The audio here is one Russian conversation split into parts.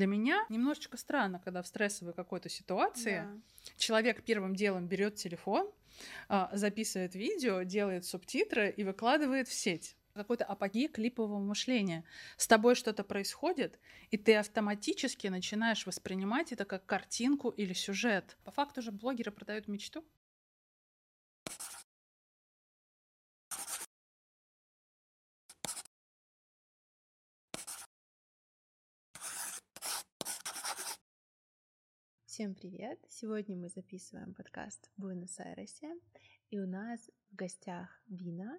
Для меня немножечко странно, когда в стрессовой какой-то ситуации Да. человек первым делом берет телефон, а, записывает видео, делает субтитры и выкладывает в сеть. Какой-то апогей клипового мышления. С тобой что-то происходит, и ты автоматически начинаешь воспринимать это как картинку или сюжет. По факту же блогеры продают мечту. Всем привет! Сегодня мы записываем подкаст в Буэнос-Айресе, и у нас в гостях Бина.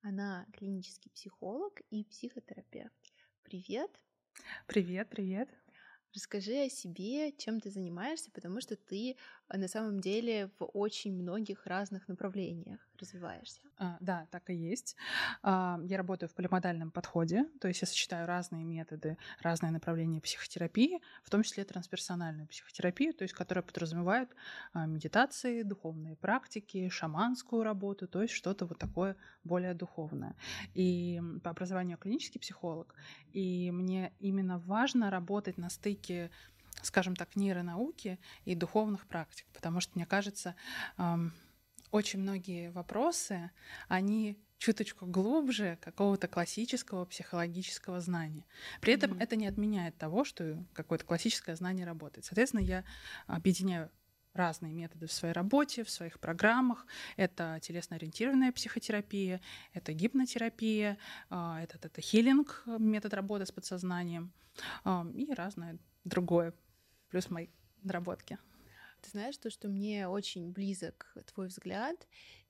Она клинический психолог и психотерапевт. Привет! Привет, привет. Расскажи о себе, чем ты занимаешься, потому что ты а, на самом деле в очень многих разных направлениях развиваешься. А, да, так и есть. А, я работаю в полимодальном подходе, то есть я сочетаю разные методы, разные направления психотерапии, в том числе трансперсональную психотерапию, то есть которая подразумевает а, медитации, духовные практики, шаманскую работу, то есть что-то вот такое более духовное. И по образованию клинический психолог, и мне именно важно работать на стыке скажем так, нейронауки и духовных практик, потому что, мне кажется, очень многие вопросы, они чуточку глубже какого-то классического психологического знания. При этом Мгм. это не отменяет того, что какое-то классическое знание работает. Соответственно, я объединяю разные методы в своей работе, в своих программах. Это телесно-ориентированная психотерапия, это гипнотерапия, а, это, это хилинг, метод работы с подсознанием и разное другое, плюс мои наработки. Ты знаешь, то, что мне очень близок твой взгляд,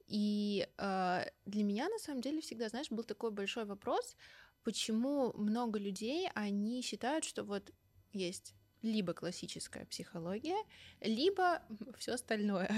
и э, для меня на самом деле всегда, знаешь, был такой большой вопрос, почему много людей, они считают, что вот есть либо классическая психология, либо все остальное.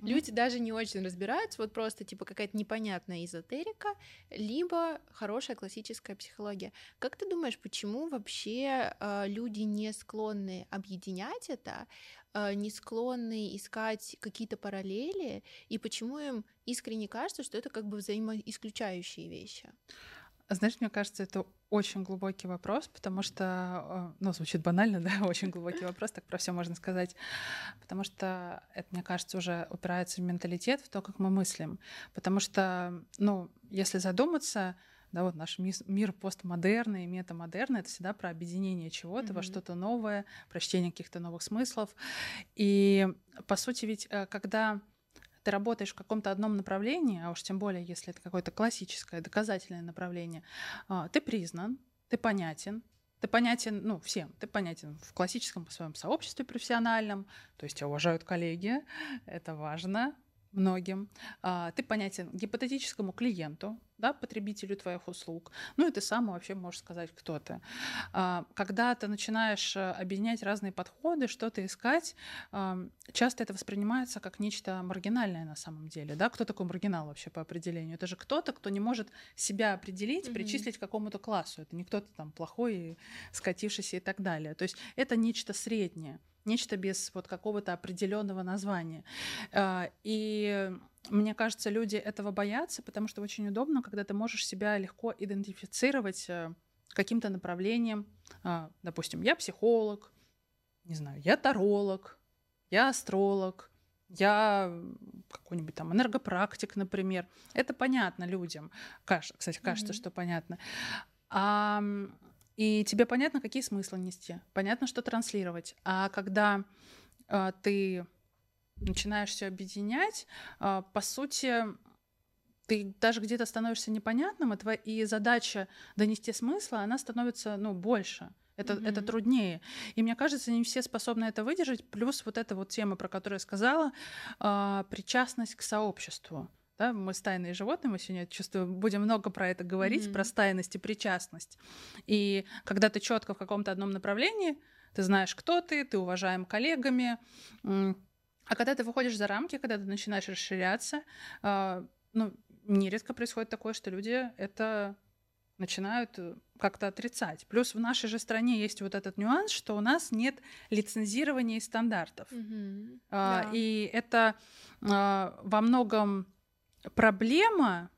Мгм. Люди даже не очень разбираются, вот просто типа какая-то непонятная эзотерика, либо хорошая классическая психология. Как ты думаешь, почему вообще э, люди не склонны объединять это, э, не склонны искать какие-то параллели, и почему им искренне кажется, что это как бы взаимоисключающие вещи? Знаешь, мне кажется, это очень глубокий вопрос, потому что, э, ну, звучит банально, да, очень глубокий вопрос, так про все можно сказать, потому что это, мне кажется, уже упирается в менталитет, в то, как мы мыслим. Потому что, ну, если задуматься, да, вот наш мир постмодерна и метамодерна — это всегда про объединение чего-то во Мгм. что-то новое, прочтение каких-то новых смыслов. И, по сути, ведь э, когда ты работаешь в каком-то одном направлении, а уж тем более, если это какое-то классическое, доказательное направление, а, ты признан, ты понятен, ты понятен, ну, всем, ты понятен в классическом своем сообществе профессиональном, то есть тебя уважают коллеги, это важно многим. А, Ты понятен гипотетическому клиенту, да, потребителю твоих услуг. Ну и ты сам вообще можешь сказать, кто ты. А, Когда ты начинаешь э, объединять разные подходы, что-то искать, ам, часто это воспринимается как нечто маргинальное на самом деле. Да? Кто такой маргинал вообще по определению? Это же кто-то, кто не может себя определить, Мгм. причислить к какому-то классу. Это не кто-то там плохой, скатившийся и так далее. То есть это нечто среднее, нечто без вот какого-то определенного названия. А, И мне кажется, люди этого боятся, потому что очень удобно, когда ты можешь себя легко идентифицировать э, каким-то направлением. А, Допустим, я психолог, не знаю, я таролог, я астролог, я какой-нибудь там энергопрактик, например. Это понятно людям. Кстати, кажется, Мгм. что понятно. А, и тебе понятно, какие смыслы нести, понятно, что транслировать. А когда а, ты начинаешь все объединять, а, по сути, ты даже где-то становишься непонятным, и, твоя, и задача донести смысл, она становится ну, больше. Это, это Мгм. труднее. И мне кажется, не все способны это выдержать. Плюс вот эта вот тема, про которую я сказала, а, причастность к сообществу. Да, мы стайные животные, мы сегодня, чувствую, будем много про это говорить, Мгм. про стайность и причастность. И когда ты четко в каком-то одном направлении, ты знаешь, кто ты, ты уважаем коллегами. А когда ты выходишь за рамки, когда ты начинаешь расширяться, а, ну, нередко происходит такое, что люди это начинают э, как-то отрицать. Плюс в нашей же стране есть вот этот нюанс, что у нас нет лицензирования и стандартов. Мгм. А, Да. И это а, во многом проблема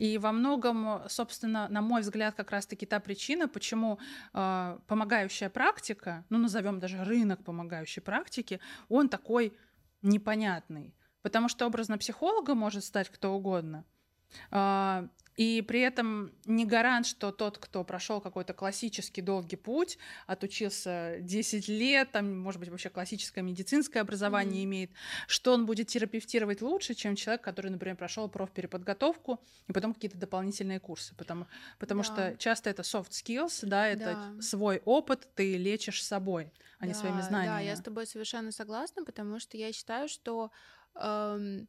И во многом, собственно, на мой взгляд, как раз-таки та причина, почему э, помогающая практика, ну назовем даже рынок помогающей практики, он такой непонятный. Потому что образно психолога может стать кто угодно. А, и при этом не гарант, что тот, кто прошел какой-то классический долгий путь, отучился 10 лет, там, может быть, вообще классическое медицинское образование mm-hmm. имеет, что он будет терапевтировать лучше, чем человек, который, например, прошел профпереподготовку и потом какие-то дополнительные курсы. Потому, потому да. что часто это soft skills, да, это да. свой опыт ты лечишь собой, а да, не своими знаниями. Да, я с тобой совершенно согласна, потому что я считаю, что эм,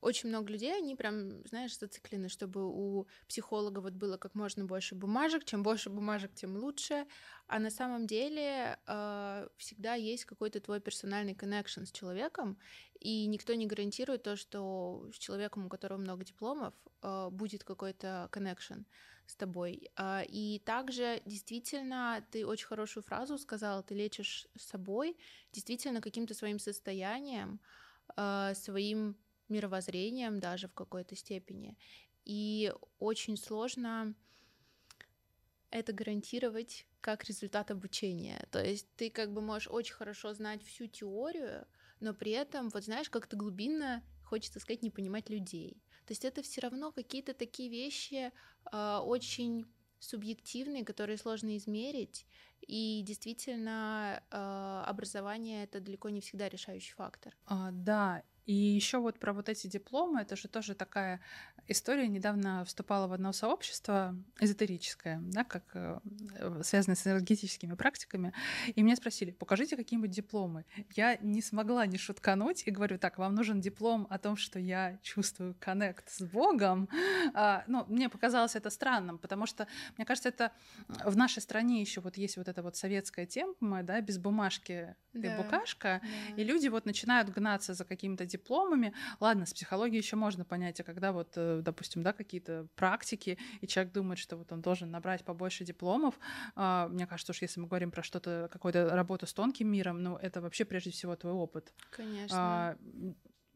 очень много людей, они прям, знаешь, зациклены, чтобы у психолога вот было как можно больше бумажек. Чем больше бумажек, тем лучше. А на самом деле э, всегда есть какой-то твой персональный коннекшн с человеком, и никто не гарантирует то, что с человеком, у которого много дипломов, э, будет какой-то коннекшн с тобой. Э, и также действительно ты очень хорошую фразу сказала, ты лечишь собой, действительно каким-то своим состоянием, э, своим мировоззрением даже в какой-то степени. И очень сложно это гарантировать как результат обучения. То есть ты как бы можешь очень хорошо знать всю теорию, но при этом, вот знаешь, как-то глубинно, хочется сказать, не понимать людей. То есть это все равно какие-то такие вещи э, очень субъективные, которые сложно измерить. И действительно, э, образование это далеко не всегда решающий фактор. А, да, и еще вот про вот эти дипломы, это же тоже такая история. Недавно вступала в одно сообщество эзотерическое, да, как э, связанное с энергетическими практиками. И меня спросили, покажите какие-нибудь дипломы. Я не смогла не шуткануть и говорю, так, вам нужен диплом о том, что я чувствую коннект с Богом. А, ну, мне показалось это странным, потому что, мне кажется, это в нашей стране еще вот есть вот эта вот советская тема, да, без бумажки да, ты букашка, да. и люди вот начинают гнаться за какими-то дипломами, дипломами. Ладно, с психологией еще можно понять, а когда вот, э, допустим, да, какие-то практики, и человек думает, что вот он должен набрать побольше дипломов, а, мне кажется, что если мы говорим про что-то, какую-то работу с тонким миром, ну, это вообще прежде всего твой опыт. Конечно. А,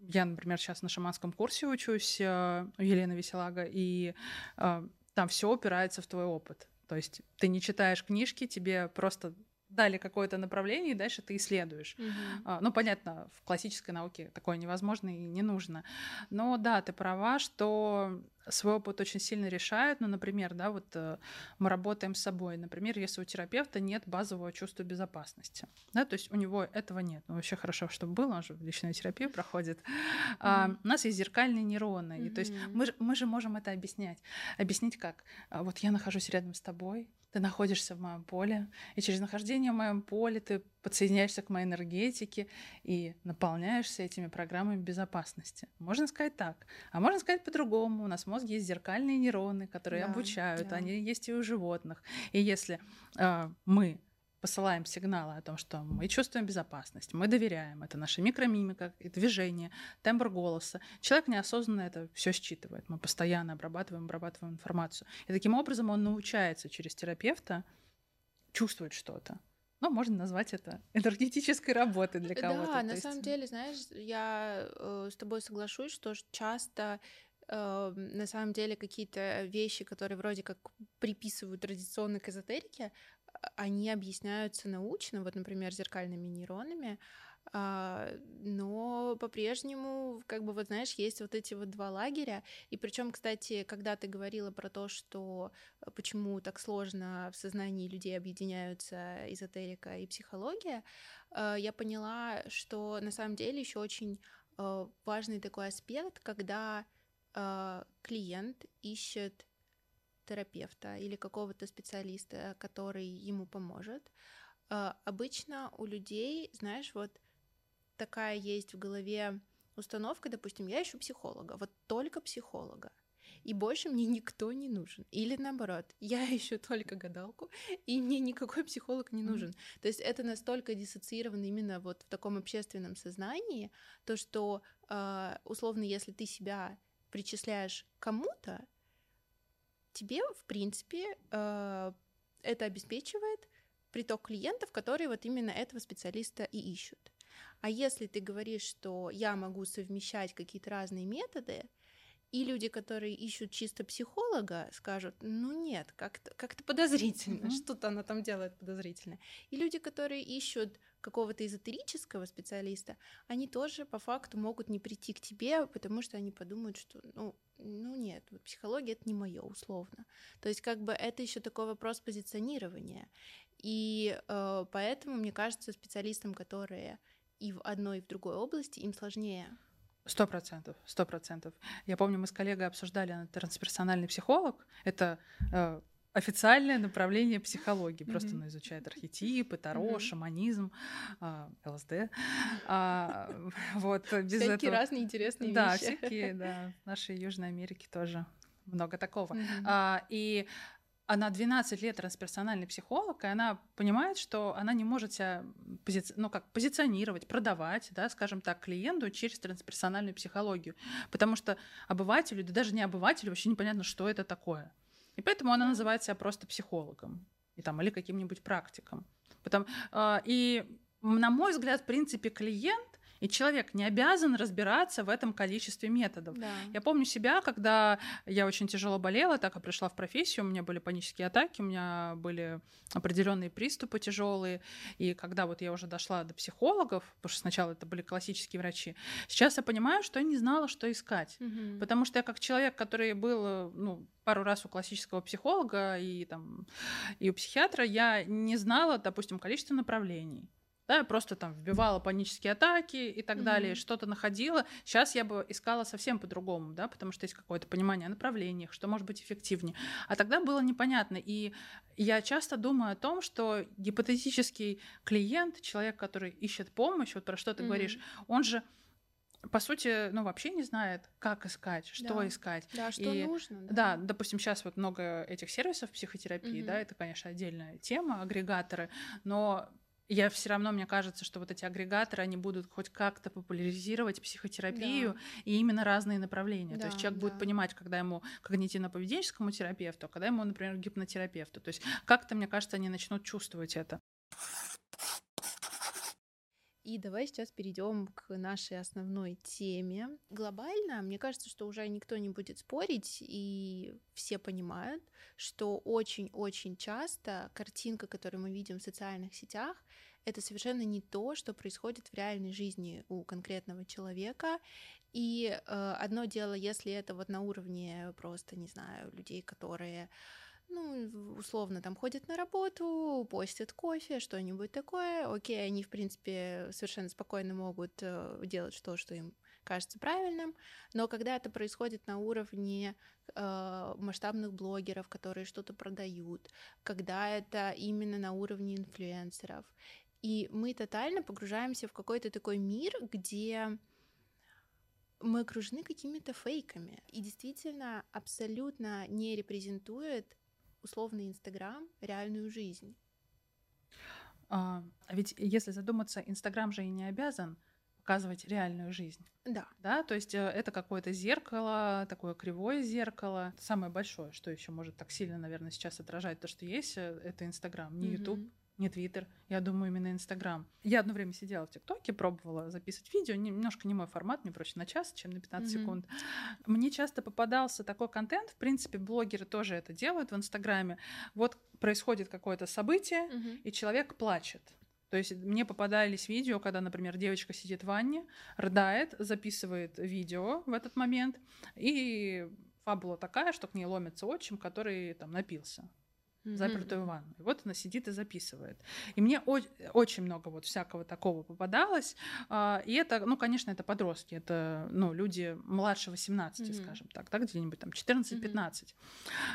я, например, сейчас на шаманском курсе учусь э, у Елены Веселага, и а, там все упирается в твой опыт. То есть ты не читаешь книжки, тебе просто дали какое-то направление, и дальше ты исследуешь. Угу. Ну, понятно, в классической науке такое невозможно и не нужно. Но да, ты права, что свой опыт очень сильно решает. Ну, например, да, вот э, мы работаем с собой. Например, если у терапевта нет базового чувства безопасности, да, то есть у него этого нет. Ну, вообще хорошо, чтобы было, он же в личную терапию проходит. Mm-hmm. А, у нас есть зеркальные нейроны, mm-hmm. и, то есть мы, мы же можем это объяснять. Объяснить как? А, вот я нахожусь рядом с тобой, ты находишься в моем поле, и через нахождение в моем поле ты подсоединяешься к моей энергетике и наполняешься этими программами безопасности. Можно сказать так. А можно сказать по-другому. У нас в мозге есть зеркальные нейроны, которые да, обучают, да. они есть и у животных. И если э, мы посылаем сигналы о том, что мы чувствуем безопасность, мы доверяем, это наша микромимика, движение, тембр голоса. Человек неосознанно это все считывает. Мы постоянно обрабатываем, обрабатываем информацию. И таким образом он научается через терапевта чувствовать что-то. Ну, можно назвать это энергетической работой для кого-то. Да, на есть... самом деле, знаешь, я э, с тобой соглашусь, что часто э, на самом деле какие-то вещи, которые вроде как приписывают традиционной к эзотерике, они объясняются научно, вот, например, зеркальными нейронами, а, но по-прежнему, как бы, вот знаешь, есть вот эти вот два лагеря. И причем, кстати, когда ты говорила про то, что э, почему так сложно в сознании людей объединяются эзотерика и психология, э, я поняла, что на самом деле еще очень э, важный такой аспект, когда клиент ищет терапевта или какого-то специалиста, который ему поможет. А, обычно у людей, знаешь, вот такая есть в голове установка, допустим, я ищу психолога, вот только психолога, и больше мне никто не нужен. Или наоборот, я ищу только гадалку, и мне никакой психолог не нужен. Mm-hmm. То есть это настолько диссоциировано именно вот в таком общественном сознании, то что а, условно, если ты себя причисляешь кому-то, тебе, в принципе, э, это обеспечивает приток клиентов, которые вот именно этого специалиста и ищут. А если ты говоришь, что я могу совмещать какие-то разные методы, И люди, которые ищут чисто психолога, скажут, ну нет, как-то как подозрительно, mm-hmm. что-то она там делает подозрительно. И люди, которые ищут какого-то эзотерического специалиста, они тоже по факту могут не прийти к тебе, потому что они подумают, что ну, ну нет, вот психология это не мое условно. То есть как бы это еще такой вопрос позиционирования. И э, поэтому, мне кажется, специалистам, которые и в одной, и в другой области, им сложнее Сто процентов, сто процентов. Я помню, мы с коллегой обсуждали трансперсональный психолог. Это э, официальное направление психологии. Просто mm-hmm. оно изучает архетипы, таро, mm-hmm. шаманизм, э, ЛСД. А, вот без всякие этого... разные интересные да, вещи. Да, всякие, да. В нашей Южной Америке тоже много такого. Mm-hmm. А, и она 12 лет трансперсональный психолог, и она понимает, что она не может себя пози... ну, как, позиционировать, продавать, да, скажем так, клиенту через трансперсональную психологию. Потому что обывателю, да даже не обывателю, вообще непонятно, что это такое. И поэтому она называет себя просто психологом и, там, или каким-нибудь практиком. Потом, э, и, на мой взгляд, в принципе, клиент и человек не обязан разбираться в этом количестве методов. Да. Я помню себя, когда я очень тяжело болела, так и пришла в профессию, у меня были панические атаки, у меня были определенные приступы тяжелые. И когда вот я уже дошла до психологов, потому что сначала это были классические врачи, сейчас я понимаю, что я не знала, что искать. Угу. Потому что я как человек, который был ну, пару раз у классического психолога и, там, и у психиатра, я не знала, допустим, количество направлений да, я просто там вбивала панические атаки и так mm-hmm. далее, что-то находила. Сейчас я бы искала совсем по-другому, да, потому что есть какое-то понимание о направлениях, что может быть эффективнее. А тогда было непонятно. И я часто думаю о том, что гипотетический клиент, человек, который ищет помощь, вот про что ты mm-hmm. говоришь, он же по сути, ну, вообще не знает, как искать, что да. искать. Да, что и, нужно. Да. да, допустим, сейчас вот много этих сервисов психотерапии, угу. да, это, конечно, отдельная тема, агрегаторы, но я все равно, мне кажется, что вот эти агрегаторы, они будут хоть как-то популяризировать психотерапию да. и именно разные направления. Да, То есть человек да. будет понимать, когда ему когнитивно-поведенческому терапевту, а когда ему, например, гипнотерапевту. То есть как-то, мне кажется, они начнут чувствовать это. И давай сейчас перейдем к нашей основной теме. Глобально, мне кажется, что уже никто не будет спорить, и все понимают, что очень-очень часто картинка, которую мы видим в социальных сетях, это совершенно не то, что происходит в реальной жизни у конкретного человека. И э, одно дело, если это вот на уровне просто, не знаю, людей, которые ну, условно, там ходят на работу, постят кофе, что-нибудь такое. Окей, они, в принципе, совершенно спокойно могут э, делать то, что им кажется правильным, но когда это происходит на уровне э, масштабных блогеров, которые что-то продают, когда это именно на уровне инфлюенсеров, и мы тотально погружаемся в какой-то такой мир, где мы окружены какими-то фейками. И действительно абсолютно не репрезентует условный Инстаграм реальную жизнь. А, ведь если задуматься, Инстаграм же и не обязан показывать реальную жизнь. Да. Да, то есть э, это какое-то зеркало, такое кривое зеркало. Самое большое, что еще может так сильно, наверное, сейчас отражать то, что есть, э, это Инстаграм, не Ютуб. Mm-hmm не Твиттер, я думаю, именно Инстаграм. Я одно время сидела в ТикТоке, пробовала записывать видео, немножко не мой формат, мне проще на час, чем на 15 mm-hmm. секунд. Мне часто попадался такой контент, в принципе, блогеры тоже это делают в Инстаграме. Вот происходит какое-то событие, mm-hmm. и человек плачет. То есть мне попадались видео, когда, например, девочка сидит в ванне, рыдает, записывает видео в этот момент, и фабула такая, что к ней ломится отчим, который там напился mm-hmm. запертую ванну. И вот она сидит и записывает. И мне о- очень много вот всякого такого попадалось. А, и это, ну, конечно, это подростки, это, ну, люди младше 18, mm-hmm. скажем так, да, где-нибудь там 14-15. Mm-hmm.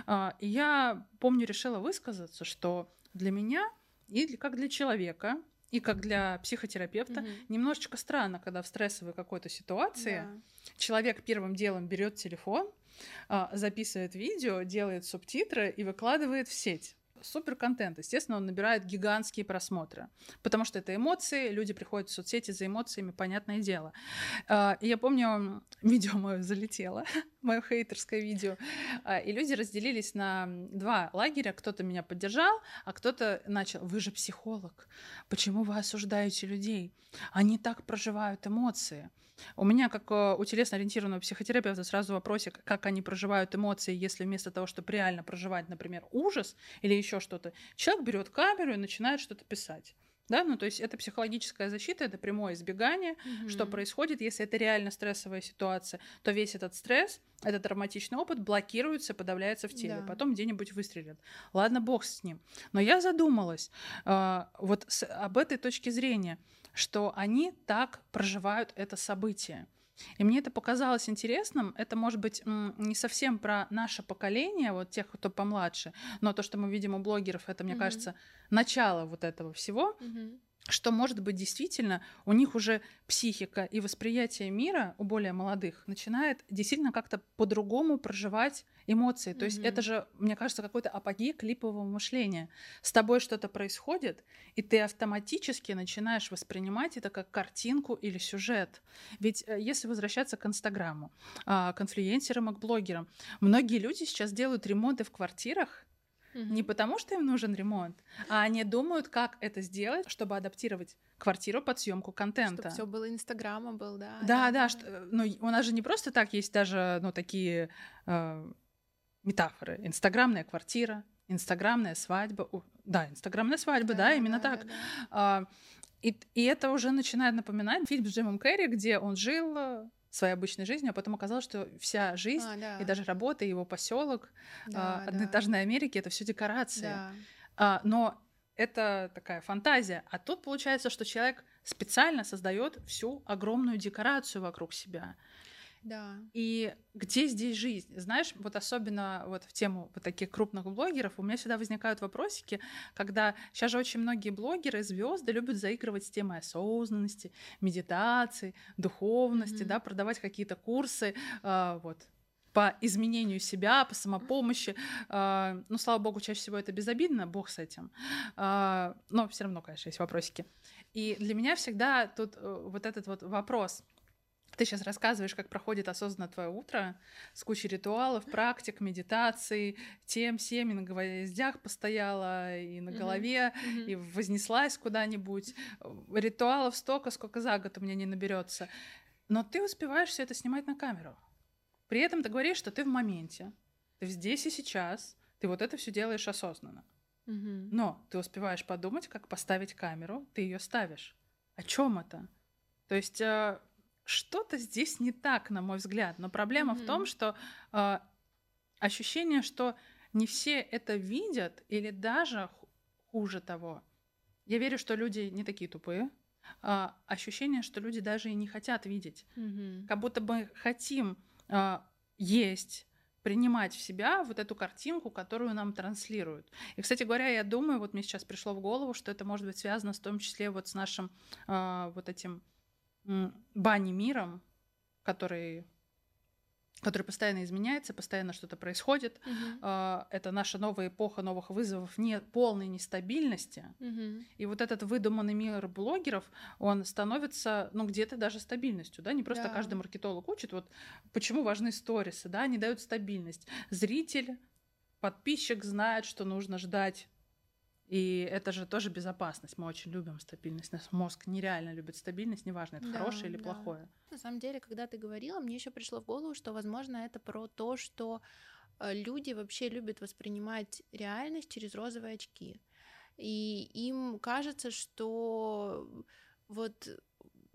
А, и я, помню, решила высказаться, что для меня и как для человека, и как для психотерапевта mm-hmm. немножечко странно, когда в стрессовой какой-то ситуации yeah. человек первым делом берет телефон, записывает видео, делает субтитры и выкладывает в сеть супер контент. Естественно, он набирает гигантские просмотры, потому что это эмоции, люди приходят в соцсети за эмоциями, понятное дело. А, и я помню, видео мое залетело, мое хейтерское видео. А, и люди разделились на два лагеря. Кто-то меня поддержал, а кто-то начал, вы же психолог, почему вы осуждаете людей? Они так проживают эмоции. У меня, как э, у телесно-ориентированного психотерапевта, сразу вопросик, как они проживают эмоции, если вместо того, чтобы реально проживать, например, ужас или еще что-то, человек берет камеру и начинает что-то писать. Да, ну то есть это психологическая защита, это прямое избегание, mm-hmm. что происходит, если это реально стрессовая ситуация, то весь этот стресс, этот травматичный опыт блокируется, подавляется в теле, да. потом где-нибудь выстрелит. Ладно, бог с ним. Но я задумалась э, вот с, об этой точке зрения, что они так проживают это событие. И мне это показалось интересным. Это, может быть, не совсем про наше поколение, вот тех, кто помладше, но то, что мы видим у блогеров, это, мне mm-hmm. кажется, начало вот этого всего. Mm-hmm что, может быть, действительно у них уже психика и восприятие мира у более молодых начинает действительно как-то по-другому проживать эмоции. То mm-hmm. есть это же, мне кажется, какой-то апогей клипового мышления. С тобой что-то происходит, и ты автоматически начинаешь воспринимать это как картинку или сюжет. Ведь э, если возвращаться к Инстаграму, а, к инфлюенсерам и к блогерам, многие люди сейчас делают ремонты в квартирах, не потому, что им нужен ремонт, а они думают, как это сделать, чтобы адаптировать квартиру под съемку контента. Чтобы все было Инстаграма был, да. Да, да, да что, ну, у нас же не просто так есть даже, ну, такие э, метафоры. Инстаграмная квартира, инстаграмная свадьба. О, да, инстаграмная свадьба, да, да именно да, так. Да, да. А, и, и это уже начинает напоминать фильм с Джимом Керри, где он жил своей обычной жизнью, а потом оказалось, что вся жизнь а, да. и даже работа, его поселок да, а, одноэтажной да. Америки это все декорации. Да. А, но это такая фантазия. А тут получается, что человек специально создает всю огромную декорацию вокруг себя. Да. И где здесь жизнь? Знаешь, вот особенно вот в тему вот таких крупных блогеров у меня всегда возникают вопросики, когда сейчас же очень многие блогеры, звезды любят заигрывать с темой осознанности, медитации, духовности, mm-hmm. да, продавать какие-то курсы, э, вот по изменению себя, по самопомощи. Э, ну, слава богу, чаще всего это безобидно, бог с этим. Э, но все равно, конечно, есть вопросики. И для меня всегда тут э, вот этот вот вопрос — ты сейчас рассказываешь, как проходит осознанно твое утро с кучей ритуалов, практик, медитаций, тем, всем, и на гвоздях постояла, и на голове, mm-hmm. и вознеслась куда-нибудь. Ритуалов столько, сколько за год у меня не наберется. Но ты успеваешь все это снимать на камеру. При этом ты говоришь, что ты в моменте, ты здесь и сейчас, ты вот это все делаешь осознанно. Mm-hmm. Но ты успеваешь подумать, как поставить камеру, ты ее ставишь. О чем это? То есть э, что-то здесь не так, на мой взгляд. Но проблема mm-hmm. в том, что э, ощущение, что не все это видят, или даже хуже того. Я верю, что люди не такие тупые. А, ощущение, что люди даже и не хотят видеть. Mm-hmm. Как будто бы хотим а, есть, принимать в себя вот эту картинку, которую нам транслируют. И, кстати говоря, я думаю, вот мне сейчас пришло в голову, что это может быть связано в том числе вот с нашим а, вот этим бани миром, который который постоянно изменяется, постоянно что-то происходит. Uh-huh. Это наша новая эпоха новых вызовов, не полной нестабильности. Uh-huh. И вот этот выдуманный мир блогеров, он становится, ну, где-то даже стабильностью, да, не просто да. каждый маркетолог учит, вот почему важны сторисы, да, они дают стабильность. Зритель, подписчик знает, что нужно ждать и это же тоже безопасность. Мы очень любим стабильность. Наш мозг нереально любит стабильность, неважно, это да, хорошее или да. плохое. На самом деле, когда ты говорила, мне еще пришло в голову, что, возможно, это про то, что э, люди вообще любят воспринимать реальность через розовые очки. И им кажется, что вот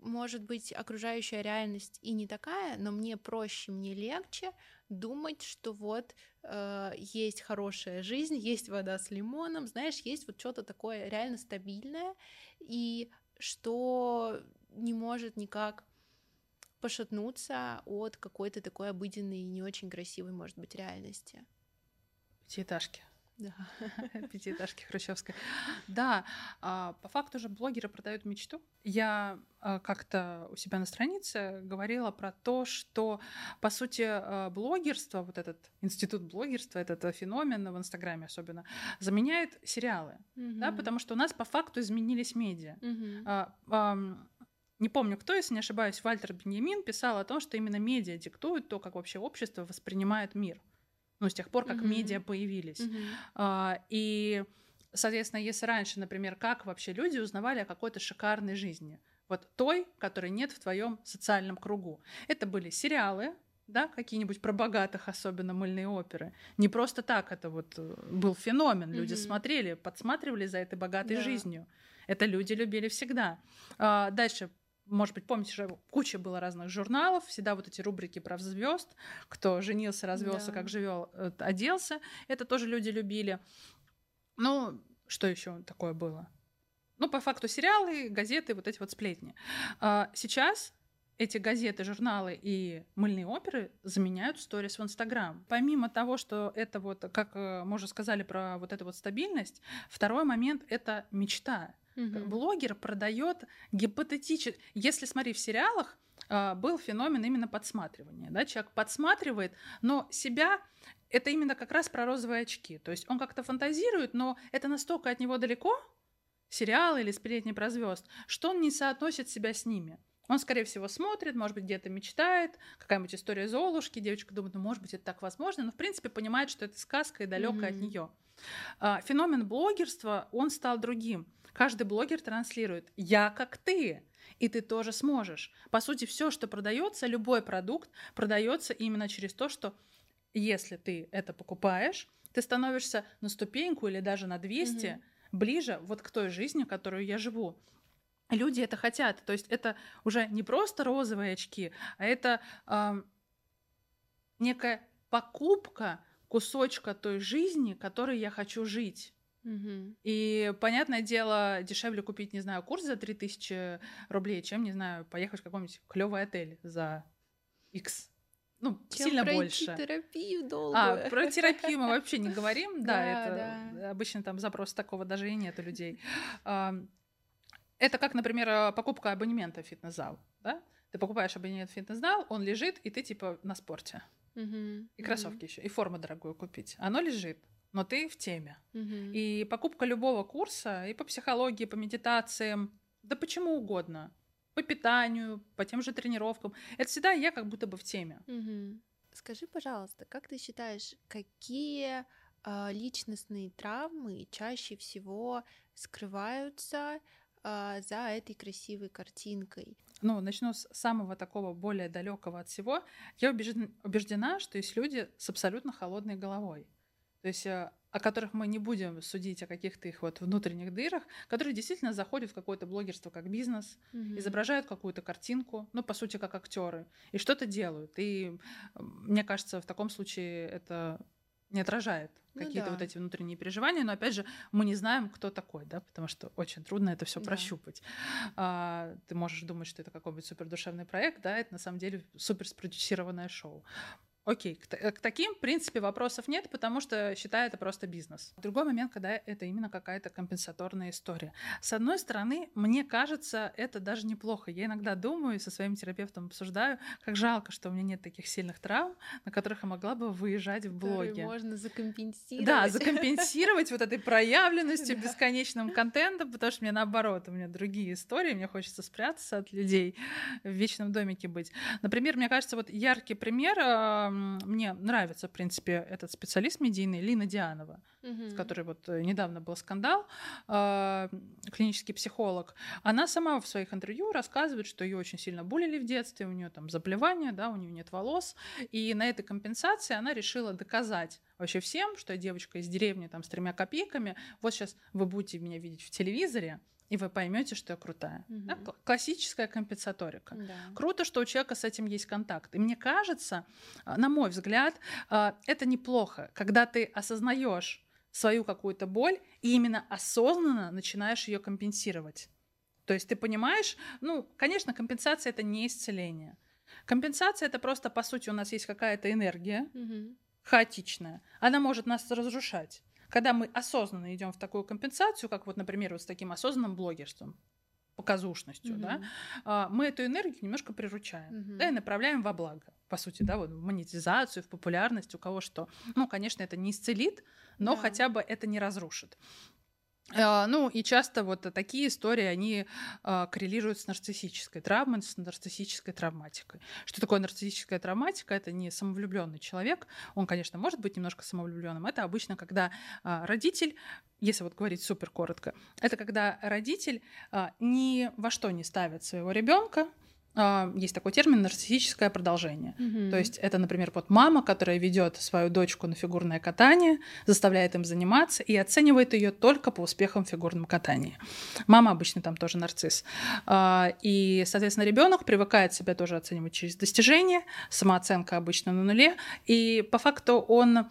может быть окружающая реальность и не такая, но мне проще, мне легче думать, что вот э, есть хорошая жизнь, есть вода с лимоном, знаешь, есть вот что-то такое реально стабильное, и что не может никак пошатнуться от какой-то такой обыденной и не очень красивой, может быть, реальности. Пятиэтажки. Да, пятиэтажки Хрущевской. Да, а, по факту же блогеры продают мечту. Я а, как-то у себя на странице говорила про то, что, по сути, а, блогерство, вот этот институт блогерства, этот феномен в Инстаграме особенно, заменяет сериалы, да, потому что у нас по факту изменились медиа не помню кто, если не ошибаюсь, Вальтер Беньямин писал о том, что именно медиа диктуют то, как вообще общество воспринимает мир. Ну, с тех пор, как mm-hmm. медиа появились. Mm-hmm. А, и, соответственно, если раньше, например, как вообще люди узнавали о какой-то шикарной жизни, вот той, которой нет в твоем социальном кругу. Это были сериалы, да, какие-нибудь про богатых, особенно мыльные оперы. Не просто так это вот э, был феномен. Люди mm-hmm. смотрели, подсматривали за этой богатой да. жизнью. Это люди любили всегда. А, дальше может быть, помните, что куча было разных журналов, всегда вот эти рубрики про звезд, кто женился, развелся, да. как живел, э, оделся. Это тоже люди любили. Ну, что еще такое было? Ну, по факту сериалы, газеты, вот эти вот сплетни. А сейчас эти газеты, журналы и мыльные оперы заменяют сторис в Инстаграм. Помимо того, что это вот, как э, мы уже сказали про вот эту вот стабильность, второй момент — это мечта. Угу. Блогер продает гипотетически... Если, смотри, в сериалах а, был феномен именно подсматривания. Да? Человек подсматривает, но себя это именно как раз про розовые очки. То есть он как-то фантазирует, но это настолько от него далеко, сериалы или сплетни про звезд, что он не соотносит себя с ними. Он, скорее всего, смотрит, может быть, где-то мечтает, какая-нибудь история Золушки, девочка думает, ну, может быть, это так возможно, но, в принципе, понимает, что это сказка и далекая mm-hmm. от нее. А, феномен блогерства, он стал другим. Каждый блогер транслирует «я как ты», и ты тоже сможешь. По сути, все, что продается, любой продукт продается именно через то, что если ты это покупаешь, ты становишься на ступеньку или даже на 200 mm-hmm. ближе вот к той жизни, которую я живу. Люди это хотят. То есть это уже не просто розовые очки, а это э, некая покупка кусочка той жизни, которой я хочу жить. Угу. И, понятное дело, дешевле купить, не знаю, курс за 3000 рублей, чем, не знаю, поехать в какой-нибудь клевый отель за X. Ну, чем сильно пройти больше. терапию долго. А, про терапию мы вообще не говорим. Да, это обычно там запрос такого даже и нет у людей. Это как, например, покупка абонемента в фитнес-зал. Да? Ты покупаешь абонемент в фитнес-зал, он лежит, и ты типа на спорте. И кроссовки еще, и форму дорогую купить. Оно лежит но ты в теме. Угу. И покупка любого курса и по психологии, по медитациям, да почему угодно, по питанию, по тем же тренировкам, это всегда я как будто бы в теме. Угу. Скажи, пожалуйста, как ты считаешь, какие э, личностные травмы чаще всего скрываются э, за этой красивой картинкой? Ну, начну с самого такого более далекого от всего. Я убеждена, что есть люди с абсолютно холодной головой то есть э, о которых мы не будем судить о каких-то их вот внутренних дырах, которые действительно заходят в какое-то блогерство как бизнес, mm-hmm. изображают какую-то картинку, ну, по сути, как актеры, и что-то делают. И мне кажется, в таком случае это не отражает ну какие-то да. вот эти внутренние переживания, но опять же мы не знаем, кто такой, да, потому что очень трудно это все да. прощупать. А, ты можешь думать, что это какой-нибудь супердушевный проект, да, это на самом деле супер спродюсированное шоу. Окей, к, к таким, в принципе, вопросов нет, потому что считаю это просто бизнес. Другой момент, когда это именно какая-то компенсаторная история. С одной стороны, мне кажется, это даже неплохо. Я иногда думаю, со своим терапевтом обсуждаю, как жалко, что у меня нет таких сильных травм, на которых я могла бы выезжать в блоге. можно закомпенсировать. Да, закомпенсировать вот этой проявленностью, бесконечным контентом, потому что мне наоборот, у меня другие истории, мне хочется спрятаться от людей, в вечном домике быть. Например, мне кажется, вот яркий пример а, мне нравится, в принципе, этот специалист медийный Лина Дианова, угу. с которой вот э, недавно был скандал, э, клинический психолог. Она сама в своих интервью рассказывает, что ее очень сильно булили в детстве, у нее там заболевание, да, у нее нет волос, и на этой компенсации она решила доказать вообще всем, что я девочка из деревни там с тремя копейками, вот сейчас вы будете меня видеть в телевизоре, и вы поймете, что я крутая. Угу. Да? Классическая компенсаторика. Да. Круто, что у человека с этим есть контакт. И мне кажется, а, на мой взгляд, а, это неплохо, когда ты осознаешь свою какую-то боль и именно осознанно начинаешь ее компенсировать. То есть ты понимаешь, ну, конечно, компенсация это не исцеление. Компенсация это просто, по сути, у нас есть какая-то энергия угу. хаотичная. Она может нас разрушать. Когда мы осознанно идем в такую компенсацию, как вот, например, вот с таким осознанным блогерством, показушностью, mm-hmm. да, а, мы эту энергию немножко приручаем, mm-hmm. да, и направляем во благо, по сути, да, вот в монетизацию, в популярность, у кого что. Ну, конечно, это не исцелит, но yeah. хотя бы это не разрушит. А, ну, и часто вот такие истории, они а, коррелируют с нарциссической травмой, с нарциссической травматикой. Что такое нарциссическая травматика? Это не самовлюбленный человек. Он, конечно, может быть немножко самовлюбленным. Это обычно, когда а, родитель, если вот говорить супер коротко, это когда родитель ни во что не ставит своего ребенка, а, есть такой термин нарциссическое продолжение. Mm-hmm. То есть это, например, вот мама, которая ведет свою дочку на фигурное катание, заставляет им заниматься и оценивает ее только по успехам в фигурном катании. Мама обычно там тоже нарцисс. А, и, соответственно, ребенок привыкает себя тоже оценивать через достижения, самооценка обычно на нуле, и по факту он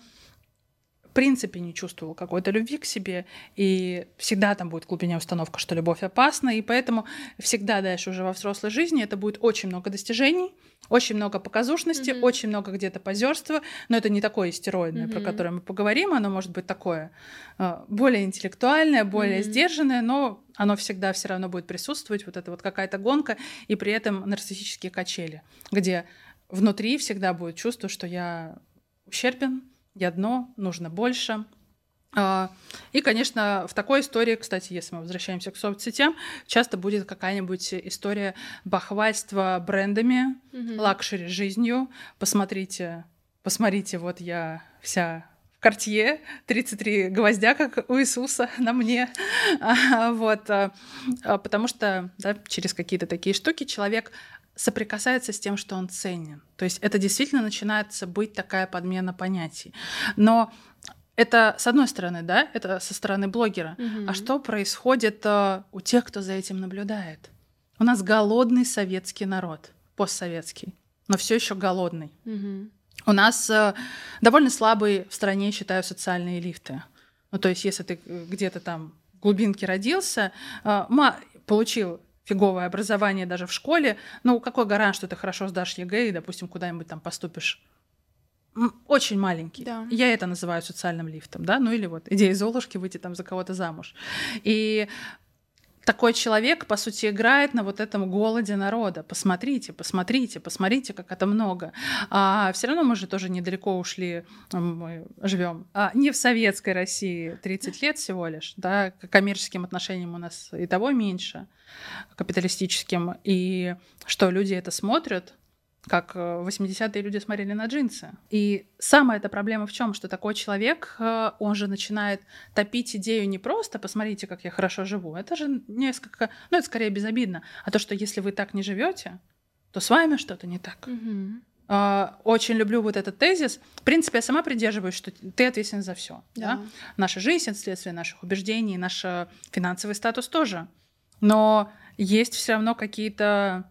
принципе не чувствовал какой-то любви к себе, и всегда там будет в глубине установка, что любовь опасна, и поэтому всегда дальше уже во взрослой жизни это будет очень много достижений, очень много показушности, mm-hmm. очень много где-то позерства, но это не такое истероидное, mm-hmm. про которое мы поговорим, оно может быть такое а, более интеллектуальное, более mm-hmm. сдержанное, но оно всегда все равно будет присутствовать, вот это вот какая-то гонка, и при этом нарциссические качели, где внутри всегда будет чувство, что я ущербен, я дно, нужно больше. А, и, конечно, в такой истории, кстати, если мы возвращаемся к соцсетям, часто будет какая-нибудь история бахвальства брендами, mm-hmm. luxury жизнью. Посмотрите, посмотрите, вот я вся в Cartier, 33 гвоздя, как у Иисуса на мне. А, вот, а, потому что да, через какие-то такие штуки человек соприкасается с тем, что он ценен. То есть это действительно начинается быть такая подмена понятий. Но это с одной стороны, да, это со стороны блогера. Угу. А что происходит uh, у тех, кто за этим наблюдает? У нас голодный советский народ, постсоветский, но все еще голодный. Угу. У нас uh, довольно слабые в стране, считаю, социальные лифты. Ну, то есть, если ты где-то там в глубинке родился, uh, получил фиговое образование даже в школе, ну какой гарант, что ты хорошо сдашь ЕГЭ и, допустим, куда-нибудь там поступишь? Очень маленький. Да. Я это называю социальным лифтом, да, ну или вот идея Золушки выйти там за кого-то замуж. И такой человек, по сути, играет на вот этом голоде народа. Посмотрите, посмотрите, посмотрите, как это много. А все равно мы же тоже недалеко ушли, мы живем а, не в советской России 30 лет всего лишь, да, к коммерческим отношениям у нас и того меньше, капиталистическим, и что люди это смотрят, как 80-е э, люди смотрели на джинсы. И самая эта проблема в чем, что такой человек, э, он же начинает топить идею не просто «посмотрите, как я хорошо живу», это же несколько, ну это скорее безобидно, а то, что если вы так не живете, то с вами что-то не так. Mm-hmm. Очень люблю вот этот тезис. В принципе, я сама придерживаюсь, что ты ответственен за все. Да. Да? Наша жизнь, следствие наших убеждений, наш э, финансовый статус тоже. Но есть все равно какие-то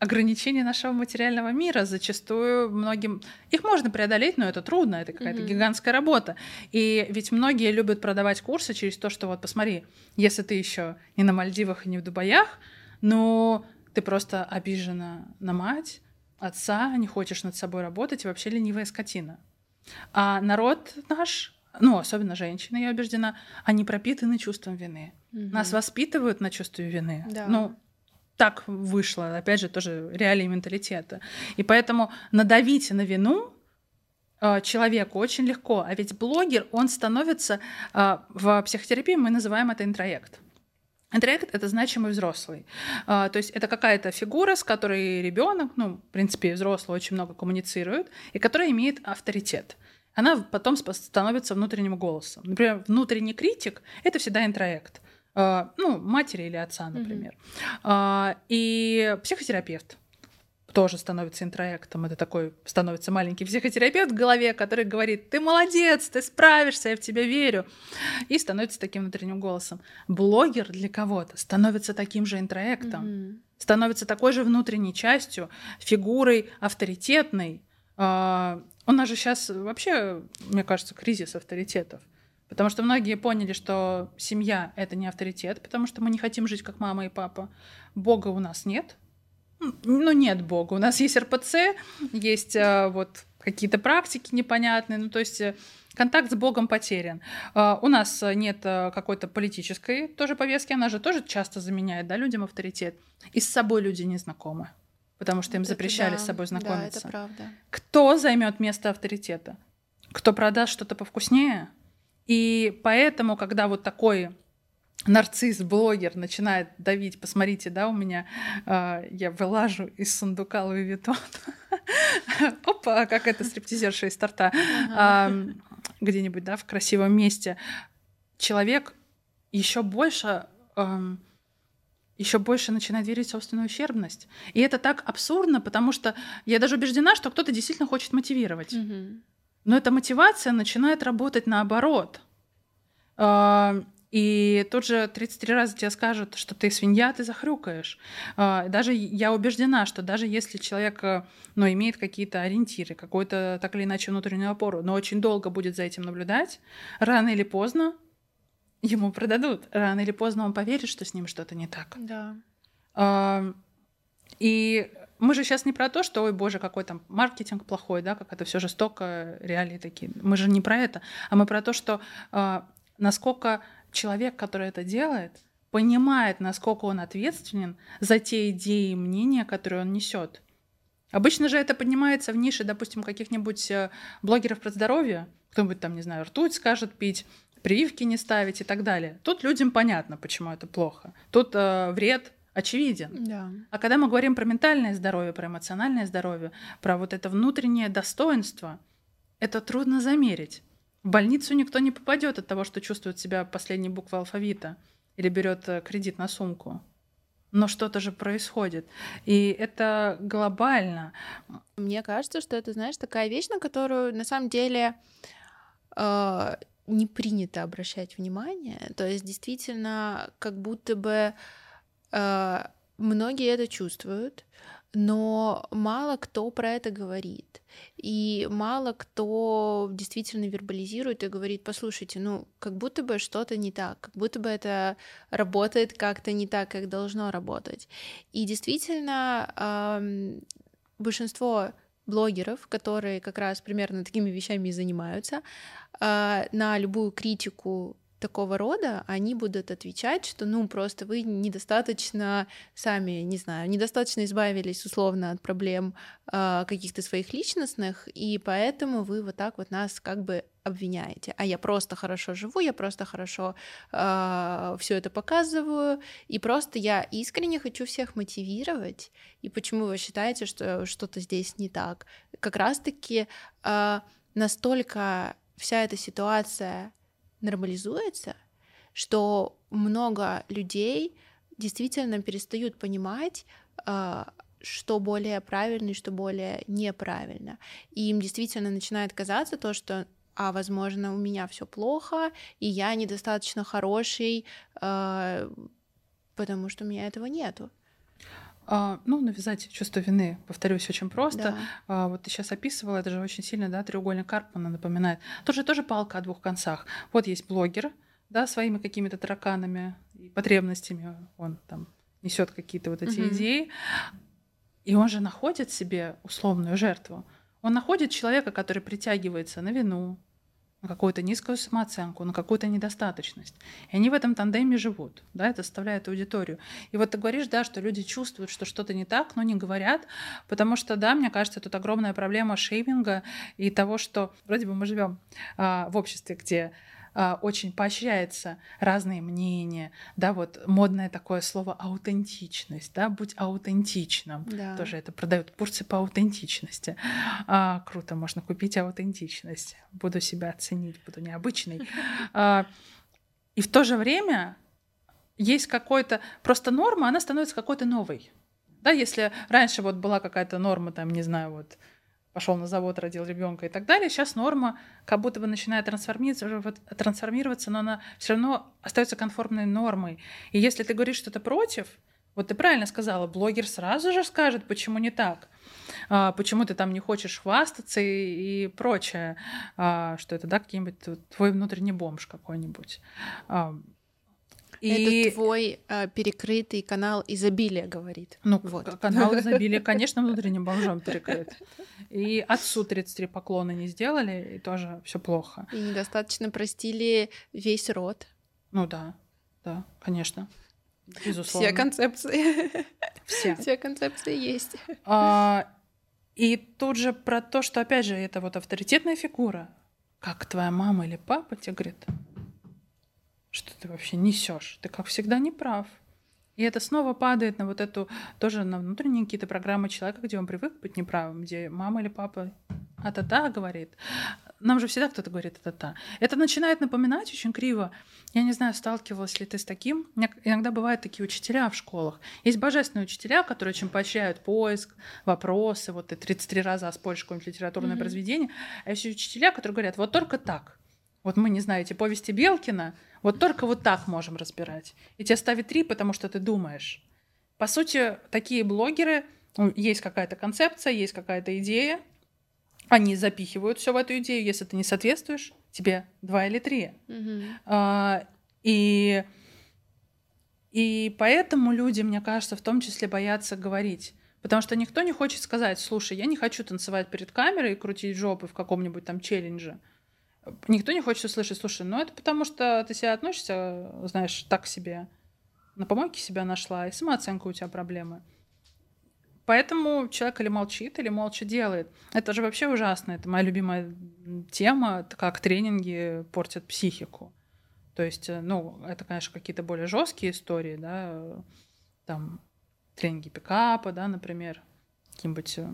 ограничения нашего материального мира зачастую многим... Их можно преодолеть, но это трудно, это какая-то mm-hmm. гигантская работа. И ведь многие любят продавать курсы через то, что вот посмотри, если ты еще не на Мальдивах и не в Дубаях, но ты просто обижена на мать, отца, не хочешь над собой работать и вообще ленивая скотина. А народ наш, ну, особенно женщины, я убеждена, они пропитаны чувством вины. Mm-hmm. Нас воспитывают на чувстве вины. Да. Ну, так вышло, опять же, тоже реалии менталитета. И поэтому надавить на вину э, человеку очень легко. А ведь блогер, он становится э, в психотерапии, мы называем это интроект. Интроект — это значимый взрослый. А, то есть это какая-то фигура, с которой ребенок, ну, в принципе, взрослый очень много коммуницирует, и которая имеет авторитет. Она потом становится внутренним голосом. Например, внутренний критик — это всегда интроект. А, ну, матери или отца, например. Mm-hmm. И психотерапевт тоже становится интроектом. Это такой становится маленький психотерапевт в голове, который говорит, ты молодец, ты справишься, я в тебя верю. И становится таким внутренним голосом. Блогер для кого-то становится таким же интроектом, mm-hmm. становится такой же внутренней частью, фигурой авторитетной. А, у нас же сейчас вообще, мне кажется, кризис авторитетов. Потому что многие поняли, что семья — это не авторитет, потому что мы не хотим жить как мама и папа. Бога у нас нет. Ну, нет Бога. У нас есть РПЦ, есть а, вот какие-то практики непонятные. Ну, то есть э, контакт с Богом потерян. А, у нас нет э, какой-то политической тоже повестки, она же тоже часто заменяет да, людям авторитет. И с собой люди не знакомы, потому что им запрещали да, с собой знакомиться. Да, это правда. Кто займет место авторитета? Кто продаст что-то повкуснее? И поэтому, когда вот такой нарцисс, блогер начинает давить, посмотрите, да, у меня э, я вылажу из сундука Луи Виттон. Опа, как это стриптизерша из торта. Где-нибудь, да, в красивом месте. Человек еще больше еще больше начинает верить в собственную ущербность. И это так абсурдно, потому что я даже убеждена, что кто-то действительно хочет мотивировать. Но эта мотивация начинает работать наоборот. И тут же 33 раза тебе скажут, что ты свинья, ты захрюкаешь. А, даже я убеждена, что даже если человек э, ну, имеет какие-то ориентиры, какую-то так или иначе внутреннюю опору, но очень долго будет за этим наблюдать, рано или поздно ему продадут. Рано или поздно он поверит, что с ним что-то не так. Да. А, и мы же сейчас не про то, что, ой, боже, какой там маркетинг плохой, да, как это все жестоко, реалии такие. Мы же не про это, а мы про то, что а, насколько человек, который это делает, понимает, насколько он ответственен за те идеи и мнения, которые он несет. Обычно же это поднимается в нише, допустим, каких-нибудь э, блогеров про здоровье. Кто-нибудь там, не знаю, ртуть скажет пить, прививки не ставить и так далее. Тут людям понятно, почему это плохо. Тут э, вред очевиден. Да. А когда мы говорим про ментальное здоровье, про эмоциональное здоровье, про вот это внутреннее достоинство, это трудно замерить. В больницу никто не попадет от того, что чувствует себя последней буквой алфавита или берет э, кредит на сумку. Но что-то же происходит. И это глобально. Мне кажется, что это, знаешь, такая вещь, на которую на самом деле э, не принято обращать внимание. То есть действительно, как будто бы многие это чувствуют, но мало кто про это говорит. И мало кто действительно вербализирует и говорит, послушайте, ну, как будто бы что-то не так, как будто бы это работает как-то не так, как должно работать. И действительно, большинство блогеров, которые как раз примерно такими вещами и занимаются, э, на любую критику такого рода, они будут отвечать, что, ну, просто вы недостаточно сами, не знаю, недостаточно избавились условно от проблем э, каких-то своих личностных, и поэтому вы вот так вот нас как бы обвиняете. А я просто хорошо живу, я просто хорошо э, все это показываю, и просто я искренне хочу всех мотивировать. И почему вы считаете, что что-то здесь не так? Как раз-таки э, настолько вся эта ситуация нормализуется, что много людей действительно перестают понимать, а, что более правильно и что более неправильно. И им действительно начинает казаться то, что а возможно у меня все плохо, и я недостаточно хороший, а, потому что у меня этого нету. А, ну, навязать чувство вины, повторюсь, очень просто. Да. А, вот ты сейчас описывала, это же очень сильно, да, треугольник Карпмана напоминает. Тут же тоже палка о двух концах. Вот есть блогер, да, своими какими-то тараканами и потребностями, он там несет какие-то вот эти угу. идеи, и он же находит себе условную жертву. Он находит человека, который притягивается на вину, на какую-то низкую самооценку, на какую-то недостаточность. И они в этом тандеме живут, да, это составляет аудиторию. И вот ты говоришь, да, что люди чувствуют, что что-то не так, но не говорят, потому что, да, мне кажется, тут огромная проблема шейминга и того, что вроде бы мы живем а, в обществе, где очень поощряется разные мнения, да, вот модное такое слово аутентичность, да, будь аутентичным, да. тоже это продают курсы по аутентичности. А, круто, можно купить аутентичность, буду себя ценить, буду необычный. А, и в то же время есть какой-то просто норма, она становится какой-то новой. Да, если раньше вот была какая-то норма, там, не знаю, вот пошел на завод, родил ребенка и так далее. Сейчас норма как будто бы начинает трансформироваться, трансформироваться, но она все равно остается конформной нормой. И если ты говоришь что-то против, вот ты правильно сказала, блогер сразу же скажет, почему не так, а, почему ты там не хочешь хвастаться и, прочее, а, что это да какой-нибудь твой внутренний бомж какой-нибудь. И... Это твой э, перекрытый канал изобилия говорит. Ну, вот. канал изобилия, конечно, внутренним бомжом перекрыт. И отцу 33 поклона не сделали, и тоже все плохо. И недостаточно простили весь род. Ну да, да, конечно. Безусловно. Все концепции. Все. Все концепции есть. А, и тут же про то, что, опять же, это вот авторитетная фигура. Как твоя мама или папа тебе говорит, что ты вообще несешь. Ты, как всегда, не прав. И это снова падает на вот эту, тоже на внутренние какие-то программы человека, где он привык быть неправым, где мама или папа а-та-та говорит. Нам же всегда кто-то говорит а-та-та. Это начинает напоминать очень криво. Я не знаю, сталкивалась ли ты с таким. Иногда бывают такие учителя в школах. Есть божественные учителя, которые очень поощряют поиск, вопросы. Вот ты 33 раза оспоришь какое-нибудь литературное mm-hmm. произведение. А есть учителя, которые говорят, вот только так. Вот мы, не знаете, повести Белкина, вот только вот так можем разбирать. И тебе ставят три, потому что ты думаешь. По сути, такие блогеры, ну, есть какая-то концепция, есть какая-то идея, они запихивают все в эту идею. Если ты не соответствуешь, тебе два или три. Mm-hmm. А, и, и поэтому люди, мне кажется, в том числе боятся говорить. Потому что никто не хочет сказать, слушай, я не хочу танцевать перед камерой и крутить жопы в каком-нибудь там челлендже. Никто не хочет услышать, слушай, ну это потому что ты себя относишься, знаешь, так себе. На помойке себя нашла, и самооценка у тебя проблемы. Поэтому человек или молчит, или молча делает. Это же вообще ужасно. Это моя любимая тема, как тренинги портят психику. То есть, э, ну, это, конечно, какие-то более жесткие истории, да, там тренинги пикапа, да, например, какие-нибудь э,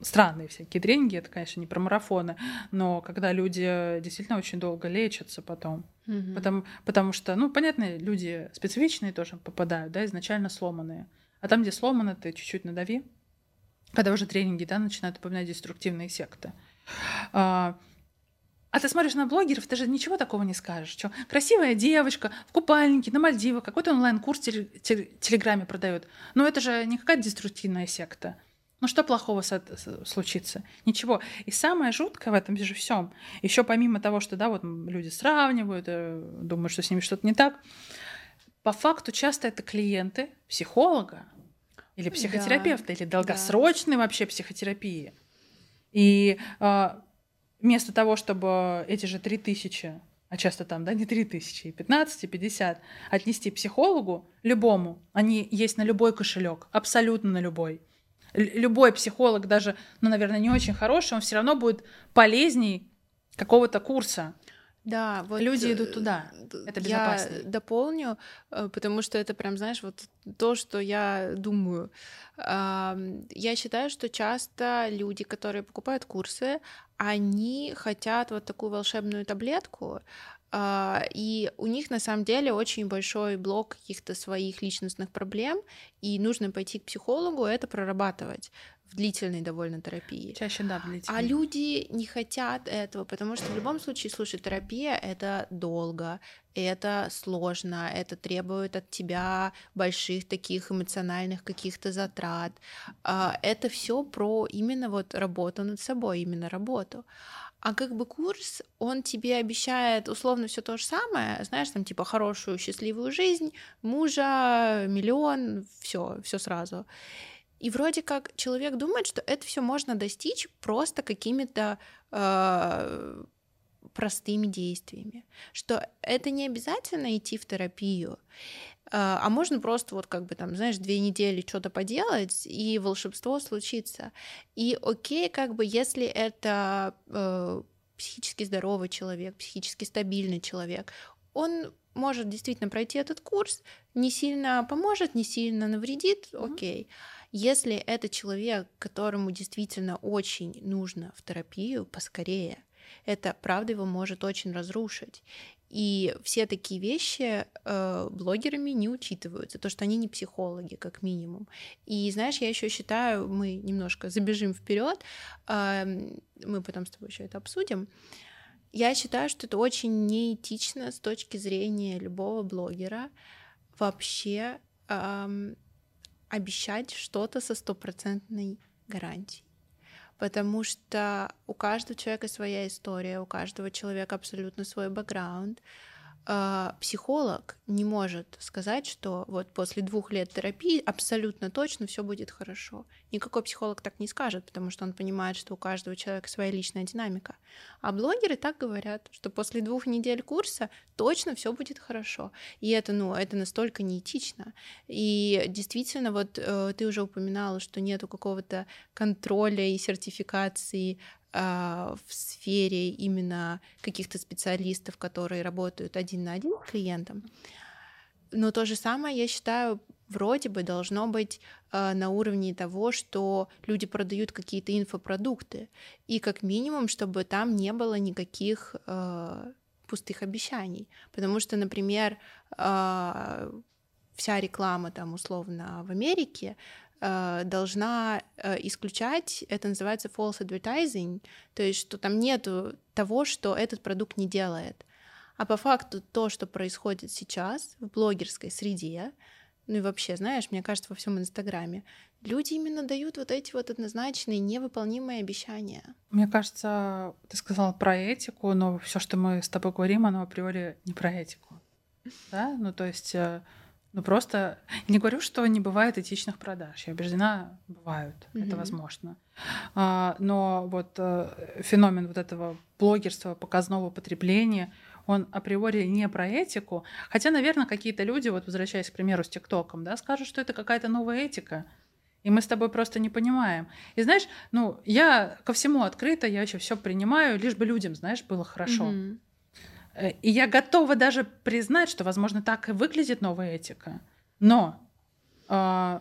странные всякие тренинги, это, конечно, не про марафоны, но когда люди действительно очень долго лечатся потом, mm-hmm. потому, потому что, ну, понятно, люди специфичные тоже попадают, да, изначально сломанные, а там, где сломано, ты чуть-чуть надави, когда уже тренинги, да, начинают упоминать деструктивные секты. А, а ты смотришь на блогеров, ты же ничего такого не скажешь. Что? Красивая девочка в купальнике на Мальдивах, какой-то онлайн-курс в Телеграме продает. Но это же не какая-то деструктивная секта. Ну что плохого случится? Ничего. И самое жуткое в этом же всем, еще помимо того, что да, вот люди сравнивают, э, думают, что с ними что-то не так, по факту часто это клиенты психолога или психотерапевта, да, или долгосрочной да. вообще психотерапии. И э, вместо того, чтобы эти же три тысячи, а часто там, да, не три тысячи, и 15, и 50, отнести психологу, любому, они есть на любой кошелек, абсолютно на любой любой психолог, даже, ну, наверное, не очень хороший, он все равно будет полезней какого-то курса. Да, вот люди идут туда. Это безопасно. Я дополню, э, потому что это прям, знаешь, вот то, что я думаю. Я считаю, что часто люди, которые покупают курсы, они хотят вот такую волшебную таблетку, и у них на самом деле очень большой блок каких-то своих личностных проблем, и нужно пойти к психологу это прорабатывать в длительной довольно терапии. Чаще, да, в а длительной. А люди не хотят этого, потому что в любом случае, слушай, терапия — это долго, это сложно, это требует от тебя больших таких эмоциональных каких-то затрат. А, это все про именно вот работу над собой, именно работу. А как бы курс, он тебе обещает условно все то же самое, знаешь, там типа хорошую, счастливую жизнь, мужа, миллион, все, все сразу. И вроде как человек думает, что это все можно достичь просто какими-то э, простыми действиями, что это не обязательно идти в терапию. А, а можно просто вот как бы там, знаешь, две недели что-то поделать, и волшебство случится. И окей, как бы если это э, психически здоровый человек, психически стабильный человек, он может действительно пройти этот курс, не сильно поможет, не сильно навредит, окей. Mm-hmm. Если это человек, которому действительно очень нужно в терапию, поскорее, это правда его может очень разрушить. И все такие вещи э, блогерами не учитываются, то, что они не психологи, как минимум. И знаешь, я еще считаю, мы немножко забежим вперед, э, мы потом с тобой еще это обсудим. Я считаю, что это очень неэтично с точки зрения любого блогера вообще э, обещать что-то со стопроцентной гарантией потому что у каждого человека своя история, у каждого человека абсолютно свой бэкграунд. А, психолог не может сказать, что вот после двух лет терапии абсолютно точно все будет хорошо. Никакой психолог так не скажет, потому что он понимает, что у каждого человека своя личная динамика. А блогеры так говорят, что после двух недель курса точно все будет хорошо. И это, ну, это настолько неэтично. И действительно, вот э, ты уже упоминала, что нету какого-то контроля и сертификации в сфере именно каких-то специалистов, которые работают один на один с клиентом. Но то же самое, я считаю, вроде бы должно быть э, на уровне того, что люди продают какие-то инфопродукты, и как минимум, чтобы там не было никаких э, пустых обещаний, потому что, например, э, вся реклама там условно в Америке должна э, исключать, это называется false advertising, то есть что там нету того, что этот продукт не делает. А по факту то, что происходит сейчас в блогерской среде, ну и вообще, знаешь, мне кажется, во всем Инстаграме, люди именно дают вот эти вот однозначные невыполнимые обещания. Мне кажется, ты сказала про этику, но все, что мы с тобой говорим, оно априори не про этику. Да? Ну, то есть, э, ну просто не говорю, что не бывает этичных продаж. Я убеждена, бывают. Mm-hmm. Это возможно. А, но вот э, феномен вот этого блогерства, показного потребления — он априори не про этику. Хотя, наверное, какие-то люди, вот возвращаясь, к примеру, с ТикТоком, да, скажут, что это какая-то новая этика. И мы с тобой просто не понимаем. И знаешь, ну, я ко всему открыта, я вообще все принимаю, лишь бы людям, знаешь, было хорошо. Mm-hmm. И я готова даже признать, что, возможно, так и выглядит новая этика. Но э,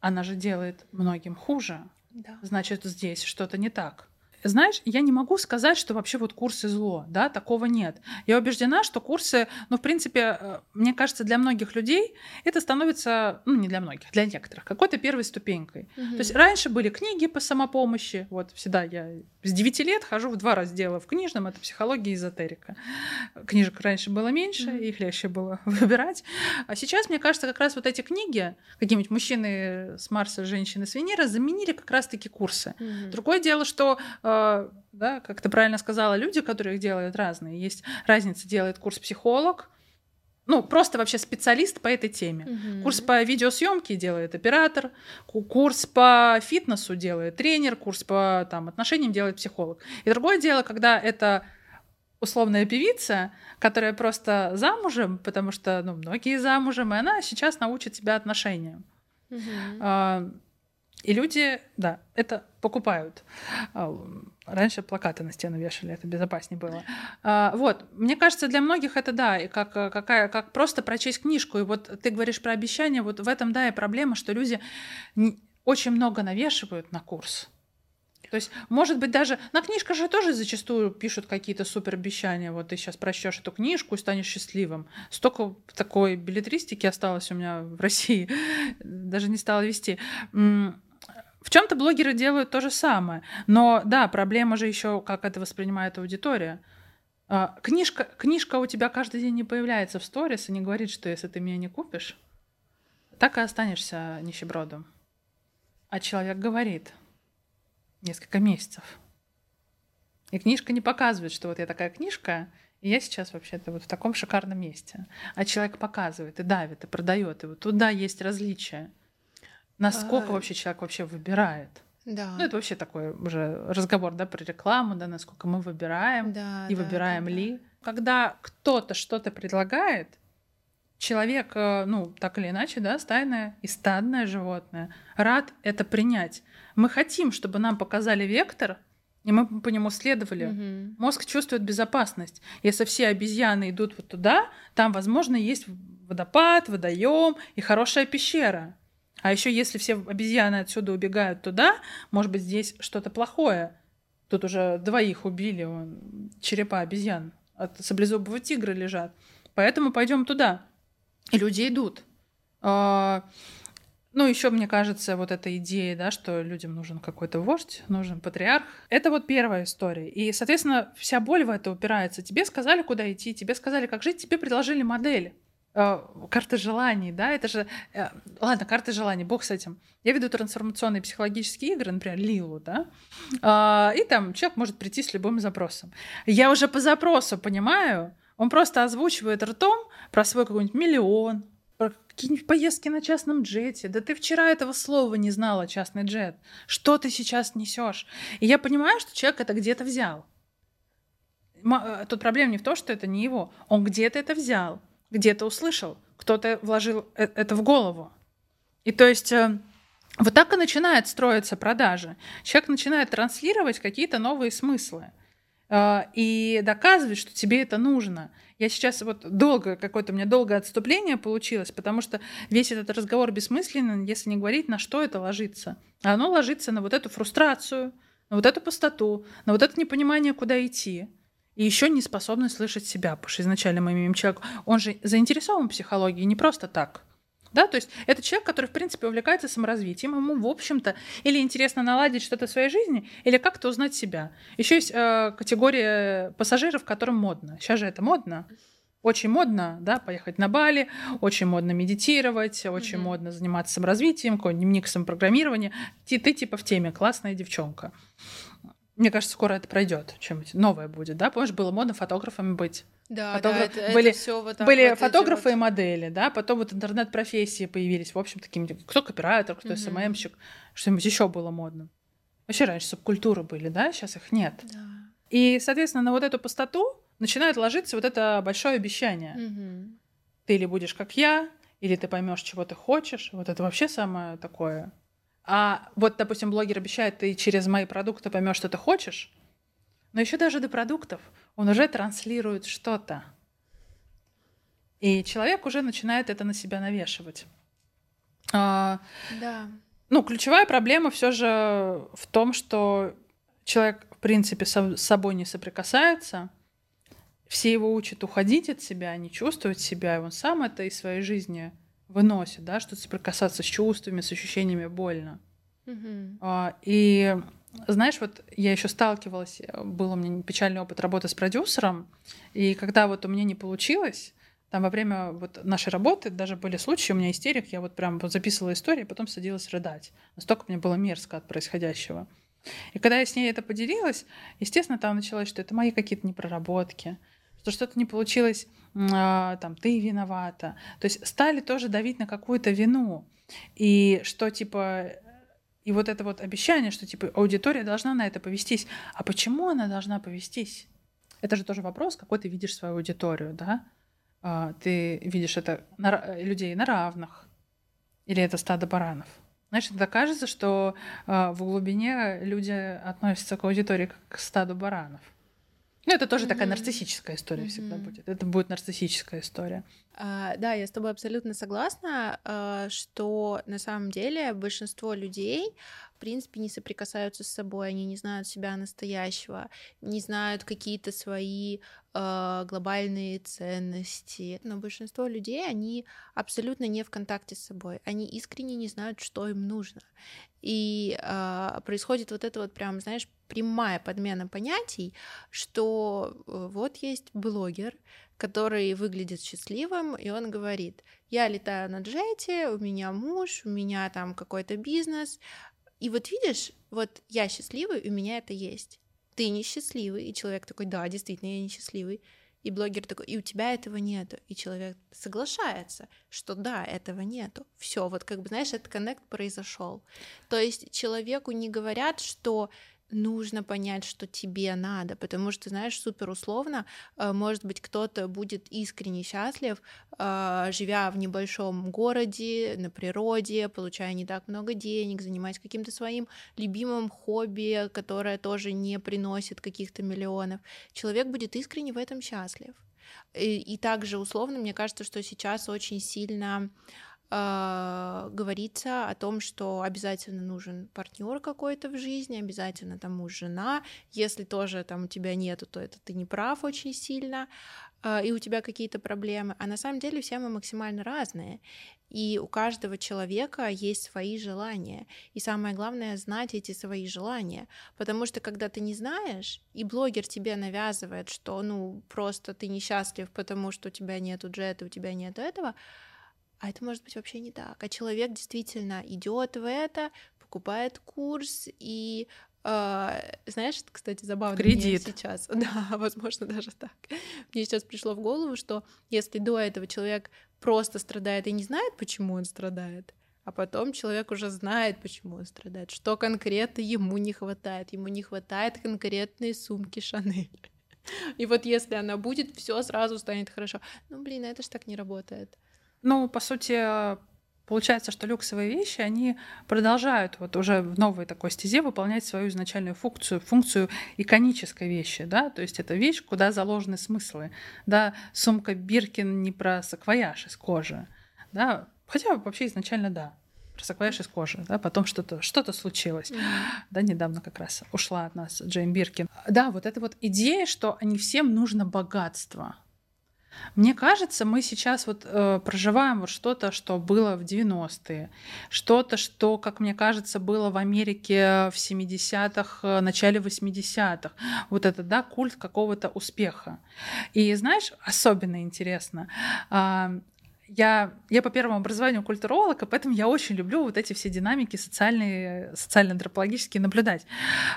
она же делает многим хуже. Да. Значит, здесь что-то не так. Знаешь, я не могу сказать, что вообще вот курсы зло, да, такого нет. Я убеждена, что курсы, ну, в принципе, э, мне кажется, для многих людей это становится, ну, не для многих, для некоторых, какой-то первой ступенькой. Угу. То есть раньше были книги по самопомощи, вот всегда я с 9 лет хожу в два раздела в книжном, это психология и эзотерика. Книжек раньше было меньше, угу. их легче было выбирать. А сейчас, мне кажется, как раз вот эти книги, какие-нибудь мужчины с Марса, женщины с Венеры, заменили как раз-таки курсы. Угу. Другое дело, что э, да, как ты правильно сказала, люди, которые их делают разные. Есть разница, делает курс психолог, ну, просто вообще специалист по этой теме. Угу. Курс по видеосъемке делает оператор, курс по фитнесу делает тренер, курс по там, отношениям делает психолог. И другое дело, когда это условная певица, которая просто замужем, потому что ну, многие замужем, и она сейчас научит тебя отношениям. Угу. И люди, да, это покупают. А, раньше плакаты на стену вешали, это безопаснее было. А, вот, мне кажется, для многих это да, и как, какая, как просто прочесть книжку. И вот ты говоришь про обещания, вот в этом, да, и проблема, что люди очень много навешивают на курс. То есть, может быть, даже на книжках же тоже зачастую пишут какие-то супер обещания. Вот ты сейчас прочтешь эту книжку и станешь счастливым. Столько такой билетристики осталось у меня в России, даже не стала вести. В чем-то блогеры делают то же самое. Но да, проблема же еще, как это воспринимает аудитория. А, книжка, книжка у тебя каждый день не появляется в сторис и не говорит, что если ты меня не купишь, так и останешься нищебродом. А человек говорит несколько месяцев. И книжка не показывает, что вот я такая книжка, и я сейчас вообще-то вот в таком шикарном месте. А человек показывает и давит, и продает. И вот туда есть различия. Насколько а... вообще человек вообще выбирает? Да. Ну, это вообще такой уже разговор, да, про рекламу, да, насколько мы выбираем да, и да, выбираем да, ли. Да. Когда кто-то что-то предлагает, человек, э, ну, так или иначе, да, стайное и стадное животное, рад это принять. Мы хотим, чтобы нам показали вектор, и мы по нему следовали. Угу. Мозг чувствует безопасность. Если все обезьяны идут вот туда, там, возможно, есть водопад, водоем и хорошая пещера. А еще если все обезьяны отсюда убегают туда, может быть, здесь что-то плохое. Тут уже двоих убили, вон, черепа обезьян от саблезубого тигра лежат. Поэтому пойдем туда. И люди идут. А, ну, еще, мне кажется, вот эта идея, да, что людям нужен какой-то вождь, нужен патриарх. Это вот первая история. И, соответственно, вся боль в это упирается. Тебе сказали, куда идти, тебе сказали, как жить, тебе предложили модель. Э, карта желаний, да, это же... Э, ладно, карта желаний, бог с этим. Я веду трансформационные психологические игры, например, Лилу, да, а, и там человек может прийти с любым запросом. Я уже по запросу понимаю, он просто озвучивает ртом про свой какой-нибудь миллион, про какие-нибудь поездки на частном джете. Да ты вчера этого слова не знала, частный джет. Что ты сейчас несешь? И я понимаю, что человек это где-то взял. Э, тут проблема не в том, что это не его. Он где-то это взял где-то услышал, кто-то вложил э, это в голову. И то есть э, Вот так и начинает строиться продажа. Человек начинает транслировать какие-то новые смыслы э, и доказывать, что тебе это нужно. Я сейчас вот долго, какое-то у меня долгое отступление получилось, потому что весь этот разговор бессмысленен, если не говорить, на что это ложится. А оно ложится на вот эту фрустрацию, на вот эту пустоту, на вот это непонимание, куда идти. И еще не способность слышать себя, потому что изначально мы имеем человека, он же заинтересован в психологии не просто так. Да, то есть это человек, который, в принципе, увлекается саморазвитием, ему, в общем-то, или интересно наладить что-то в своей жизни, или как-то узнать себя. Еще есть э, категория пассажиров, которым модно. Сейчас же это модно. Очень модно, да, поехать на Бали, очень модно медитировать, очень mm-hmm. модно заниматься саморазвитием, какой-нибудь дневник самопрограммирования. Ты, ты типа в теме, классная девчонка. Мне кажется, скоро это пройдет, чем-нибудь новое будет, да? Помнишь, было модно фотографами быть. Да, Фотограф... да, это, были, это все вот так были вот фотографы вот... и модели, да, потом вот интернет-профессии появились, в общем, таким, кто копирайтер, кто mm-hmm. СММщик, что-нибудь еще было модно. Вообще раньше субкультуры были, да, сейчас их нет. Да. И, соответственно, на вот эту пустоту начинает ложиться вот это большое обещание. Mm-hmm. Ты или будешь как я, или ты поймешь, чего ты хочешь. Вот это вообще самое такое. А вот, допустим, блогер обещает, ты через мои продукты поймешь, что ты хочешь, но еще даже до продуктов он уже транслирует что-то. И человек уже начинает это на себя навешивать. А, да. Ну, ключевая проблема все же в том, что человек, в принципе, с собой не соприкасается. Все его учат уходить от себя, не чувствовать себя, и он сам это из своей жизни выносит, да, что соприкасаться с чувствами, с ощущениями больно. А, и знаешь, вот я еще сталкивалась, э, был у меня печальный опыт работы с продюсером, и когда вот у меня не получилось, там во время вот нашей работы даже были случаи, у меня истерик, я вот прям вот записывала историю, а потом садилась рыдать. Настолько мне было мерзко от происходящего. И когда я с ней это поделилась, естественно, там началось, что это мои какие-то непроработки, что что-то не получилось, а, там, ты виновата. То есть стали тоже давить на какую-то вину. И что, типа, и вот это вот обещание, что типа аудитория должна на это повестись. А почему она должна повестись? Это же тоже вопрос, какой ты видишь свою аудиторию, да? А, ты видишь это на, людей на равных, или это стадо баранов? Знаешь, тогда кажется, что а, в глубине люди относятся к аудитории как к стаду баранов. Ну, это тоже mm-hmm. такая нарциссическая история mm-hmm. всегда будет. Это будет нарциссическая история. Uh, да, я с тобой абсолютно согласна, uh, что на самом деле большинство людей, в принципе, не соприкасаются с собой, они не знают себя настоящего, не знают какие-то свои uh, глобальные ценности. Но большинство людей, они абсолютно не в контакте с собой, они искренне не знают, что им нужно. И э, происходит вот это вот прям, знаешь, прямая подмена понятий, что э, вот есть блогер, который выглядит счастливым, и он говорит, я летаю на джете, у меня муж, у меня там какой-то бизнес, и вот видишь, вот я счастливый, у меня это есть. Ты несчастливый, и человек такой, да, действительно, я несчастливый. И блогер такой, и у тебя этого нету. И человек соглашается, что да, этого нету. Все, вот как бы, знаешь, этот коннект произошел. То есть человеку не говорят, что нужно понять, что тебе надо, потому что, знаешь, супер условно, э, может быть, кто-то будет искренне счастлив, э, живя в небольшом городе, на природе, получая не так много денег, занимаясь каким-то своим любимым хобби, которое тоже не приносит каких-то миллионов. Человек будет искренне в этом счастлив. И, и также условно, мне кажется, что сейчас очень сильно э, говорится о том, что обязательно нужен партнер какой-то в жизни, обязательно там муж, жена. Если тоже там у тебя нету, то это ты не прав очень сильно, э, и у тебя какие-то проблемы. А на самом деле все мы максимально разные. И у каждого человека есть свои желания. И самое главное знать эти свои желания. Потому что когда ты не знаешь, и блогер тебе навязывает, что ну просто ты несчастлив, потому что у тебя нету джета, у тебя нету этого, а это может быть вообще не так. А человек действительно идет в это, покупает курс и Uh, знаешь, кстати, забавно Кредит. мне сейчас, да, возможно, даже так. Мне сейчас пришло в голову, что если до этого человек просто страдает и не знает, почему он страдает, а потом человек уже знает, почему он страдает, что конкретно ему не хватает. Ему не хватает конкретной сумки Шанель. И вот если она будет, все сразу станет хорошо. Ну, блин, это ж так не работает. Ну, по сути, получается, что люксовые вещи, они продолжают вот уже в новой такой стезе выполнять свою изначальную функцию, функцию иконической вещи, да, то есть это вещь, куда заложены смыслы, да, сумка Биркин не про саквояж из кожи, да, хотя вообще изначально да, про саквояж из кожи, да, потом что-то что случилось, mm-hmm. да, недавно как раз ушла от нас Джейн Биркин. Да, вот эта вот идея, что не всем нужно богатство, мне кажется, мы сейчас вот э, проживаем вот что-то, что было в 90-е, что-то, что, как мне кажется, было в Америке в 70-х, э, начале 80-х. Вот это, да, культ какого-то успеха. И знаешь, особенно интересно, э, я, я по первому образованию культуролог, и поэтому я очень люблю вот эти все динамики социальные, социально-антропологические наблюдать.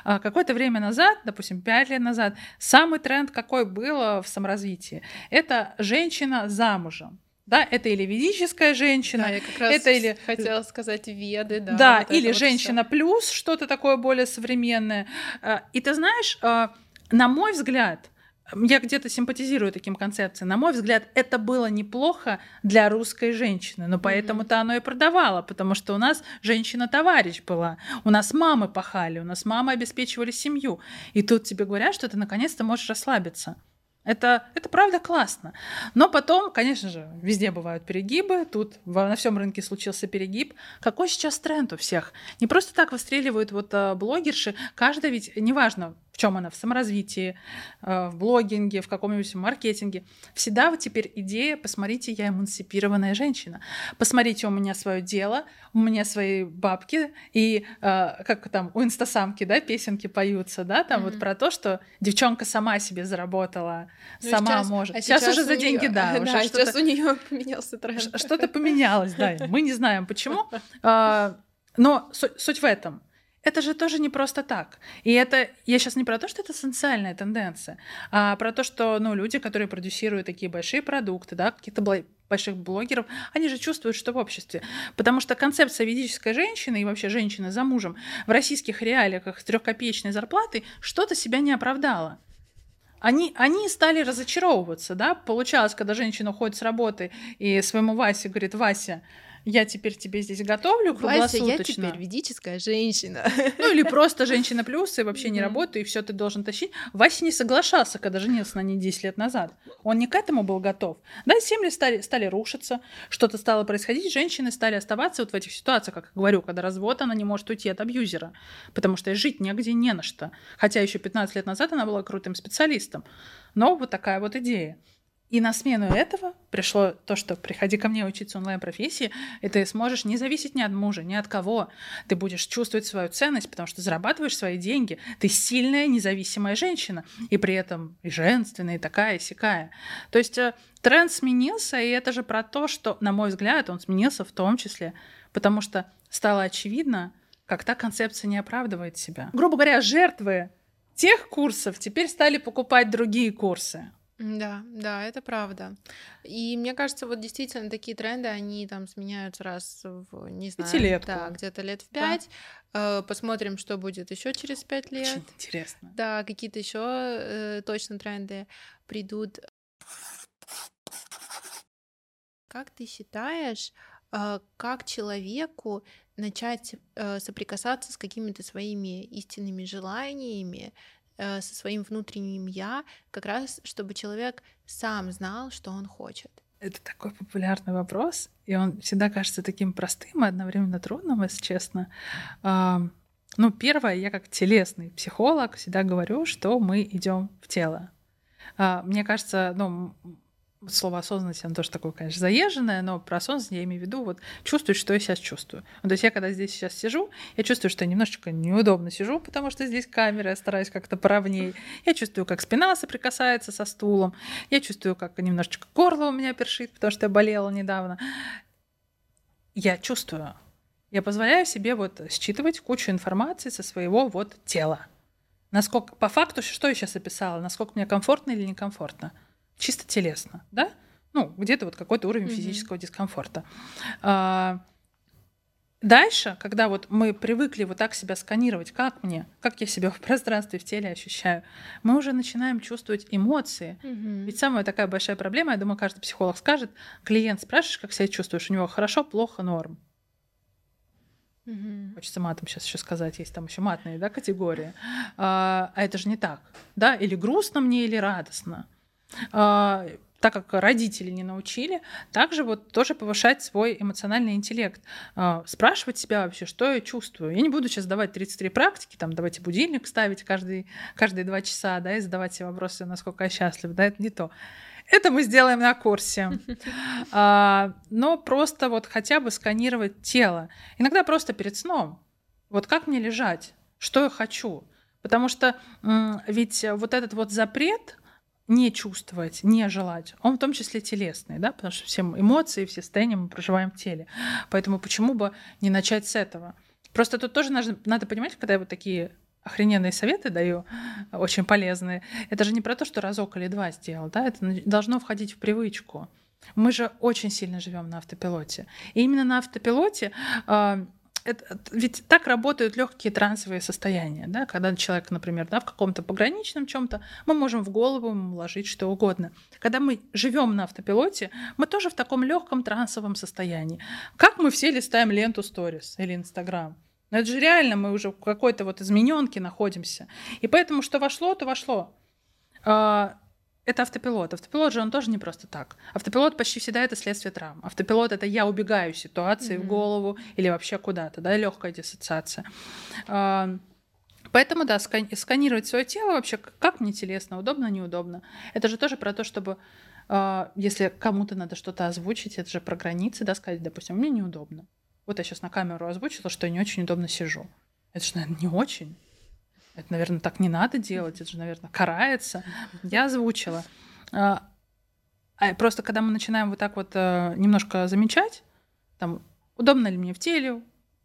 А какое-то время назад, допустим, пять лет назад, самый тренд, какой был в саморазвитии, это женщина замужем. Да, это или ведическая женщина, да, я как раз это или хотела сказать веды, да. Да, вот или женщина вот плюс, что-то такое более современное. А, и ты знаешь, а, на мой взгляд, я где-то симпатизирую таким концепциям. На мой взгляд, это было неплохо для русской женщины, но поэтому-то оно и продавало, потому что у нас женщина-товарищ была, у нас мамы пахали, у нас мамы обеспечивали семью. И тут тебе говорят, что ты наконец-то можешь расслабиться. Это, это правда классно. Но потом, конечно же, везде бывают перегибы. Тут на всем рынке случился перегиб. Какой сейчас тренд у всех? Не просто так выстреливают вот а, блогерши. Каждая ведь, неважно, чем она, в саморазвитии, э, в блогинге, в каком-нибудь маркетинге. Всегда вот теперь идея, посмотрите, я эмансипированная женщина. Посмотрите, у меня свое дело, у меня свои бабки, и э, как там у инстасамки, да, песенки поются, да, там mm-hmm. вот про то, что девчонка сама себе заработала, ну, сама сейчас, может. А сейчас, сейчас уже за неё, деньги, да. Уже да, сейчас у нее поменялся тренд. Что-то поменялось, да. Мы не знаем почему. А, но суть в этом это же тоже не просто так. И это, я сейчас не про то, что это социальная тенденция, а про то, что, ну, люди, которые продюсируют такие большие продукты, да, каких-то больших блогеров, они же чувствуют, что в обществе. Потому что концепция ведической женщины и вообще женщины за мужем в российских реалиях с трехкопеечной зарплатой что-то себя не оправдала. Они, они стали разочаровываться, да, получалось, когда женщина уходит с работы и своему Васе говорит, Вася, я теперь тебе здесь готовлю круглосуточно. Вася, я теперь ведическая женщина. Ну или просто женщина плюс, и вообще не работаю, и все ты должен тащить. Вася не соглашался, когда женился на ней 10 лет назад. Он не к этому был готов. Да, семьи стали, стали рушиться, что-то стало происходить, женщины стали оставаться вот в этих ситуациях, как я говорю, когда развод, она не может уйти от абьюзера, потому что жить негде не на что. Хотя еще 15 лет назад она была крутым специалистом. Но вот такая вот идея. И на смену этого пришло то, что приходи ко мне учиться онлайн-профессии, и ты сможешь не зависеть ни от мужа, ни от кого. Ты будешь чувствовать свою ценность, потому что зарабатываешь свои деньги. Ты сильная, независимая женщина, и при этом и женственная, и такая, и сякая. То есть э, тренд сменился, и это же про то, что, на мой взгляд, он сменился в том числе, потому что стало очевидно, как та концепция не оправдывает себя. Грубо говоря, жертвы тех курсов теперь стали покупать другие курсы. Да, да, это правда. И мне кажется, вот действительно такие тренды, они там сменяются раз в, не знаю, Пятилетку. да, где-то лет в пять. Да. Э, посмотрим, что будет еще через пять лет. Очень интересно. Да, какие-то еще э, точно тренды придут. Как ты считаешь, э, как человеку начать э, соприкасаться с какими-то своими истинными желаниями, Э, со своим внутренним я, как раз чтобы человек сам знал, что он хочет. Это такой популярный вопрос, и он всегда кажется таким простым и одновременно трудным, если честно. Ну, первое, я как телесный психолог всегда говорю, что мы идем в тело. А, мне кажется, ну, слово осознанность, оно тоже такое, конечно, заезженное, но про осознанность я имею в виду вот чувствую, что я сейчас чувствую. Ну, то есть я когда здесь сейчас сижу, я чувствую, что я немножечко неудобно сижу, потому что здесь камера, я стараюсь как-то поровнее. Я чувствую, как спина соприкасается со стулом. Я чувствую, как немножечко горло у меня першит, потому что я болела недавно. Я чувствую. Я позволяю себе вот считывать кучу информации со своего вот тела. Насколько, по факту, что я сейчас описала, насколько мне комфортно или некомфортно чисто телесно, да? Ну, где-то вот какой-то уровень mm-hmm. физического дискомфорта. А, Дальше, когда вот мы привыкли вот так себя сканировать, как мне, как я себя в пространстве, в теле ощущаю, мы уже начинаем чувствовать эмоции. Мгм. Ведь самая такая большая проблема, я думаю, каждый психолог скажет, клиент спрашиваешь, как себя чувствуешь, у него хорошо, плохо, норм. Мгм. Хочется матом сейчас еще сказать, есть там еще матные да, категории. А, а это же не так. Да? Или грустно мне, или радостно. А, так как родители не научили, также вот тоже повышать свой эмоциональный интеллект. А, спрашивать себя вообще, что я чувствую. Я не буду сейчас давать 33 практики, там давайте будильник ставить каждый, каждые два часа, да, и задавать себе вопросы, насколько я счастлив, да, это не то. Это мы сделаем на курсе. А, но просто вот хотя бы сканировать тело. Иногда просто перед сном. Вот как мне лежать? Что я хочу? Потому что ведь вот этот вот запрет не чувствовать, не желать, он в том числе телесный, да, потому что все эмоции, все состояния мы проживаем в теле. Поэтому почему бы не начать с этого? Просто тут тоже надо, надо понимать, когда я вот такие охрененные советы даю, очень полезные, это же не про то, что разок или два сделал, да, это должно входить в привычку. Мы же очень сильно живем на автопилоте. И именно на автопилоте а, это- ведь так работают легкие трансовые состояния, да, когда человек, например, да, в каком-то пограничном чем-то, мы можем в голову вложить что угодно. Когда мы живем на автопилоте, мы тоже в таком легком трансовом состоянии. Как мы все листаем ленту сторис или Инстаграм? Но это же реально, мы уже в какой-то вот измененке находимся. И поэтому, что вошло, то вошло. Это автопилот. Автопилот же он тоже не просто так. Автопилот почти всегда это следствие травм. Автопилот это я убегаю ситуации в Мгм. голову или вообще куда-то, да, легкая диссоциация. Поэтому, да, скан- сканировать свое тело вообще, как мне телесно, удобно, неудобно. Это же тоже про то, чтобы, а, если кому-то надо что-то озвучить, это же про границы, да, сказать, допустим, мне неудобно. Вот я сейчас на камеру озвучила, что я не очень удобно сижу. Это же, наверное, не очень. Это, наверное, так не надо делать, это же, наверное, карается. Я озвучила. А, а просто когда мы начинаем вот так вот э, немножко замечать, там, удобно ли мне в теле,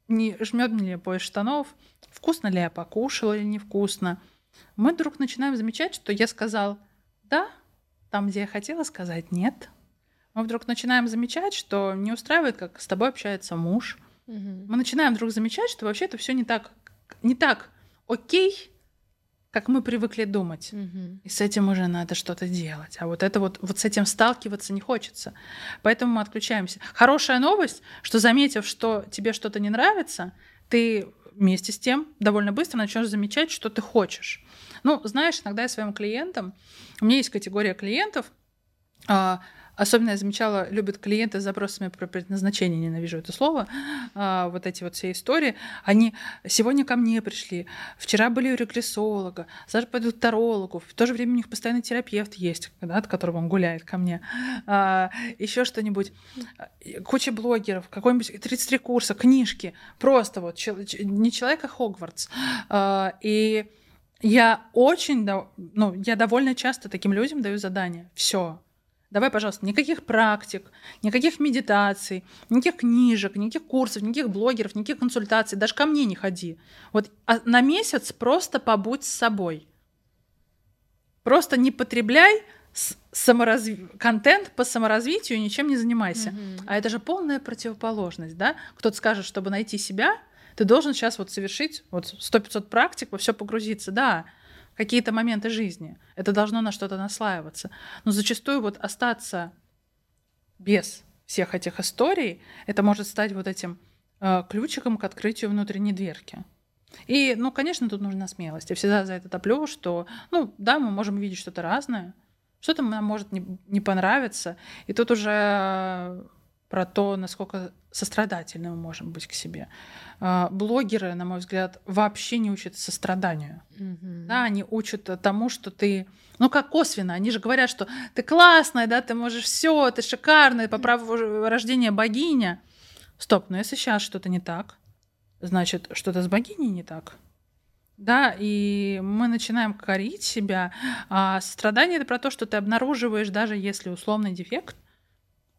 не жмет ли я пояс штанов, вкусно ли я покушала или невкусно, мы вдруг начинаем замечать, что я сказал «да», там, где я хотела сказать «нет». Мы вдруг начинаем замечать, что не устраивает, как с тобой общается муж. Мгм. Мы начинаем вдруг замечать, что вообще это все не так, не так окей, как мы привыкли думать. Мгм. И с этим уже надо что-то делать. А вот это вот, вот с этим сталкиваться не хочется. Поэтому мы отключаемся. Хорошая новость, что заметив, что тебе что-то не нравится, ты вместе с тем довольно быстро начнешь замечать, что ты хочешь. Ну, знаешь, иногда я своим клиентам, у меня есть категория клиентов, а, Особенно я замечала, любят клиенты с запросами про предназначение, ненавижу это слово, а, вот эти вот все истории. Они сегодня ко мне пришли, вчера были у регрессолога, завтра пойдут к тарологу, в то же время у них постоянно терапевт есть, да, от которого он гуляет ко мне, еще что-нибудь. Куча блогеров, какой-нибудь 33 курса, книжки, просто вот не человек, а Хогвартс. А, И я очень, ну, я довольно часто таким людям даю задания. Все. Давай, пожалуйста, никаких практик, никаких медитаций, никаких книжек, никаких курсов, никаких блогеров, никаких консультаций. Даже ко мне не ходи. Вот а на месяц просто побудь с собой. Просто не потребляй саморазв- контент по саморазвитию, ничем не занимайся. Мгм. А это же полная противоположность, да? Кто-то скажет, чтобы найти себя, ты должен сейчас вот совершить вот 100-500 практик, во все погрузиться, да, какие-то моменты жизни. Это должно на что-то наслаиваться. Но зачастую вот остаться без всех этих историй, это может стать вот этим э, ключиком к открытию внутренней дверки. И, ну, конечно, тут нужна смелость. Я всегда за это топлю, что, ну, да, мы можем видеть что-то разное, что-то нам может не, не понравиться. И тут уже про то, насколько сострадательны мы можем быть к себе. Э, Блогеры, на мой взгляд, вообще не учат состраданию. Мгм. Да, они учат тому, что ты, ну как косвенно, они же говорят, что ты классная, да, ты можешь все, ты шикарная, по праву рождения богиня. Стоп, но если сейчас что-то не так, значит, что-то с богиней не так. Да, и мы начинаем корить себя. А страдание это про то, что ты обнаруживаешь, даже если условный дефект,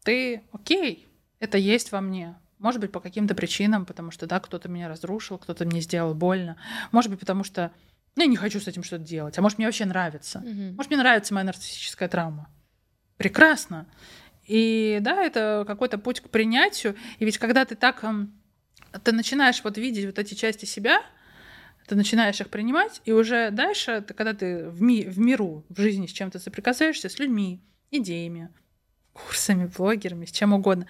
ты, окей, это есть во мне. Может быть, по каким-то причинам, потому что, да, кто-то меня разрушил, кто-то мне сделал больно. Может быть, потому что ну, я не хочу с этим что-то делать. А может, мне вообще нравится. Мгм. Может, мне нравится моя нарциссическая травма. Прекрасно. И да, это какой-то путь к принятию. И ведь когда ты так эм, ты начинаешь вот видеть вот эти части себя, ты начинаешь их принимать, и уже дальше, ты, когда ты в, ми в миру, в жизни с чем-то соприкасаешься, с людьми, идеями, курсами, блогерами, с чем угодно,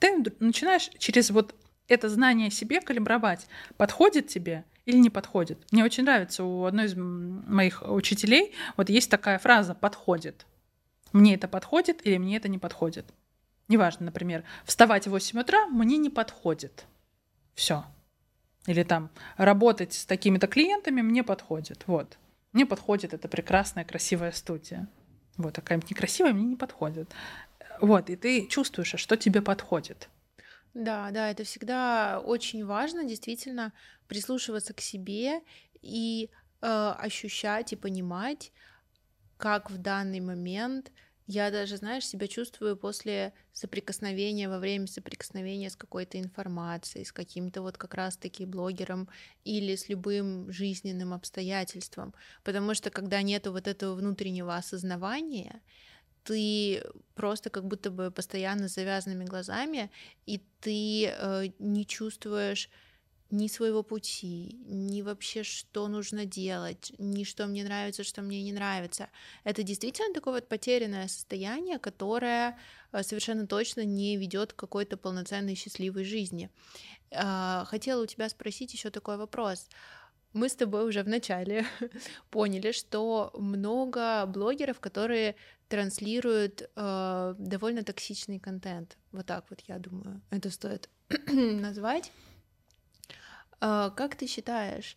ты начинаешь через вот это знание себе калибровать, подходит тебе или не подходит. Мне очень нравится у одной из моих учителей, вот есть такая фраза «подходит». Мне это подходит или мне это не подходит. Неважно, например, вставать в 8 утра мне не подходит. Все. Или там работать с такими-то клиентами мне подходит. Вот. Мне подходит эта прекрасная, красивая студия. Вот такая некрасивая мне не подходит. Вот, и ты чувствуешь, а что тебе подходит. Да, да, это всегда очень важно, действительно, прислушиваться к себе и э, ощущать и понимать, как в данный момент я даже, знаешь, себя чувствую после соприкосновения, во время соприкосновения с какой-то информацией, с каким-то вот как раз-таки блогером или с любым жизненным обстоятельством. Потому что когда нету вот этого внутреннего осознавания, ты просто как будто бы постоянно с завязанными глазами, и ты э, не чувствуешь ни своего пути, ни вообще, что нужно делать, ни что мне нравится, что мне не нравится. Это действительно такое вот потерянное состояние, которое э, совершенно точно не ведет к какой-то полноценной счастливой жизни. А, хотела у тебя спросить еще такой вопрос. Мы с тобой уже в начале поняли, что много блогеров, которые транслируют э, довольно токсичный контент. Вот так вот, я думаю, это стоит назвать. А, как ты считаешь,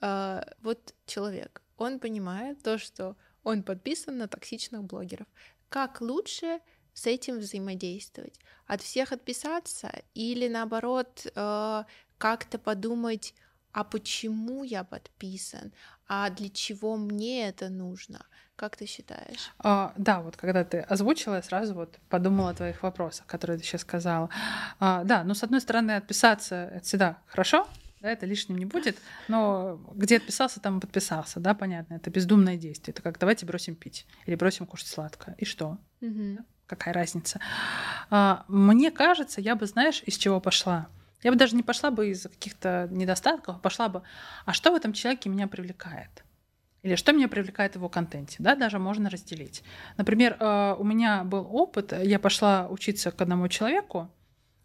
а, вот человек, он понимает то, что он подписан на токсичных блогеров. Как лучше с этим взаимодействовать? От всех отписаться или наоборот а, как-то подумать, а почему я подписан, а для чего мне это нужно? Как ты считаешь? А, да, вот когда ты озвучила, я сразу вот подумала о твоих вопросах, которые ты сейчас сказала. А, да, ну с одной стороны отписаться это всегда хорошо, да, это лишним не будет, но где отписался, там и подписался, да, понятно, это бездумное действие, это как давайте бросим пить или бросим кушать сладкое, и что? Угу. Какая разница? А, мне кажется, я бы, знаешь, из чего пошла? Я бы даже не пошла бы из каких-то недостатков, а пошла бы, а что в этом человеке меня привлекает? Или что меня привлекает в его контенте, да, даже можно разделить. Например, а, у меня был опыт, я пошла учиться к одному человеку,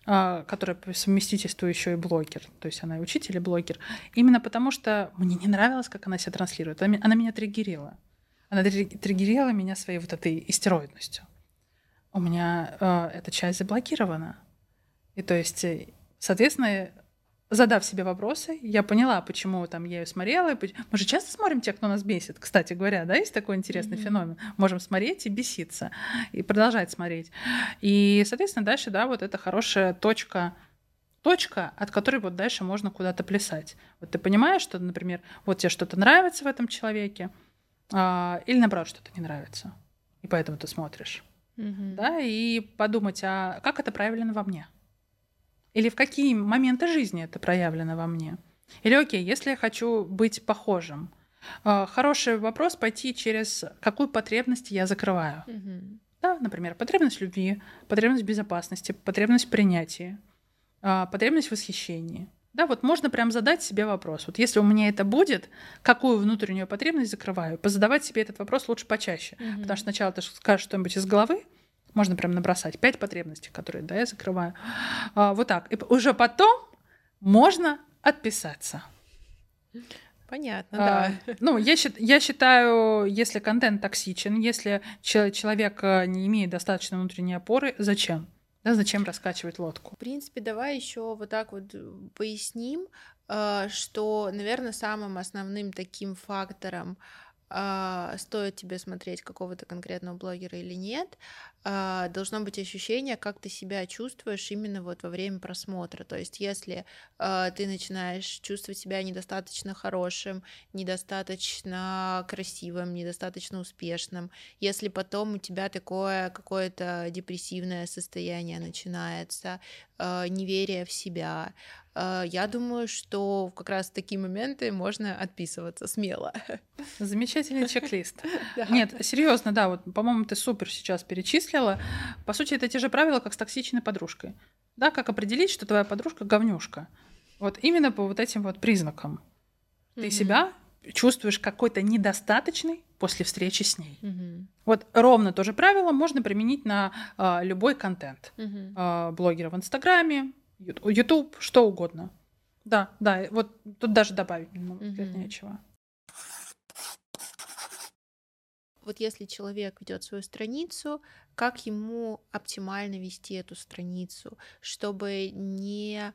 а, которая по совместительству еще и блогер, то есть она и учитель, и блогер, именно потому что мне не нравилось, как она себя транслирует. Она меня триггерила. Она триггерила меня своей вот этой истероидностью. У меня э, эта часть заблокирована. И то есть, э, соответственно, задав себе вопросы, я поняла, почему там я ее смотрела. Мы же часто смотрим тех, кто нас бесит. Кстати говоря, да, есть такой интересный mm-hmm. феномен. Можем смотреть и беситься, и продолжать смотреть. И, соответственно, дальше, да, вот это хорошая точка точка, от которой вот дальше можно куда-то плясать. Вот ты понимаешь, что, например, вот тебе что-то нравится в этом человеке, а, или наоборот, что-то не нравится. И поэтому ты смотришь. Mm-hmm. Да, и подумать, а как это проявлено во мне? Или в какие моменты жизни это проявлено во мне? Или окей, если я хочу быть похожим, а, хороший вопрос пойти через какую потребность я закрываю. Mm-hmm. Да, например, потребность любви, потребность безопасности, потребность принятия, а, потребность в восхищении. Да, вот можно прям задать себе вопрос. Вот если у меня это будет, какую внутреннюю потребность закрываю? Позадавать себе этот вопрос лучше почаще. Mm-hmm. Потому что сначала ты скажешь что-нибудь из головы, можно прям набросать пять потребностей, которые, да, я закрываю. А, вот так. И уже потом можно отписаться. Понятно, а, да. Ну, я, я считаю, если контент токсичен, если человек э, не имеет достаточно внутренней опоры, зачем? Да, зачем раскачивать лодку? В принципе, давай еще вот так вот э, поясним, э, что, наверное, самым основным таким фактором, стоит тебе смотреть какого-то конкретного блогера или нет, должно быть ощущение, как ты себя чувствуешь именно вот во время просмотра. То есть, если а, ты начинаешь чувствовать себя недостаточно хорошим, недостаточно красивым, недостаточно успешным, если потом у тебя такое какое-то депрессивное состояние начинается, неверие в себя, я думаю, что как раз в такие моменты можно отписываться смело. Замечательный чек-лист. Нет, серьезно, да, вот, по-моему, ты супер сейчас перечислила. По сути, это те же правила, как с токсичной подружкой. Да, как определить, что твоя подружка говнюшка. Вот именно по вот этим вот признакам. Ты Мгм. себя чувствуешь какой-то недостаточный после встречи с ней. Мгм. Вот ровно то же правило можно применить на а, любой контент. Мгм. А, блогера в Инстаграме, Ютуб, что угодно. Да, да, вот тут даже добавить Мгм. нечего. Вот если человек ведет свою страницу, как ему оптимально вести эту страницу, чтобы не,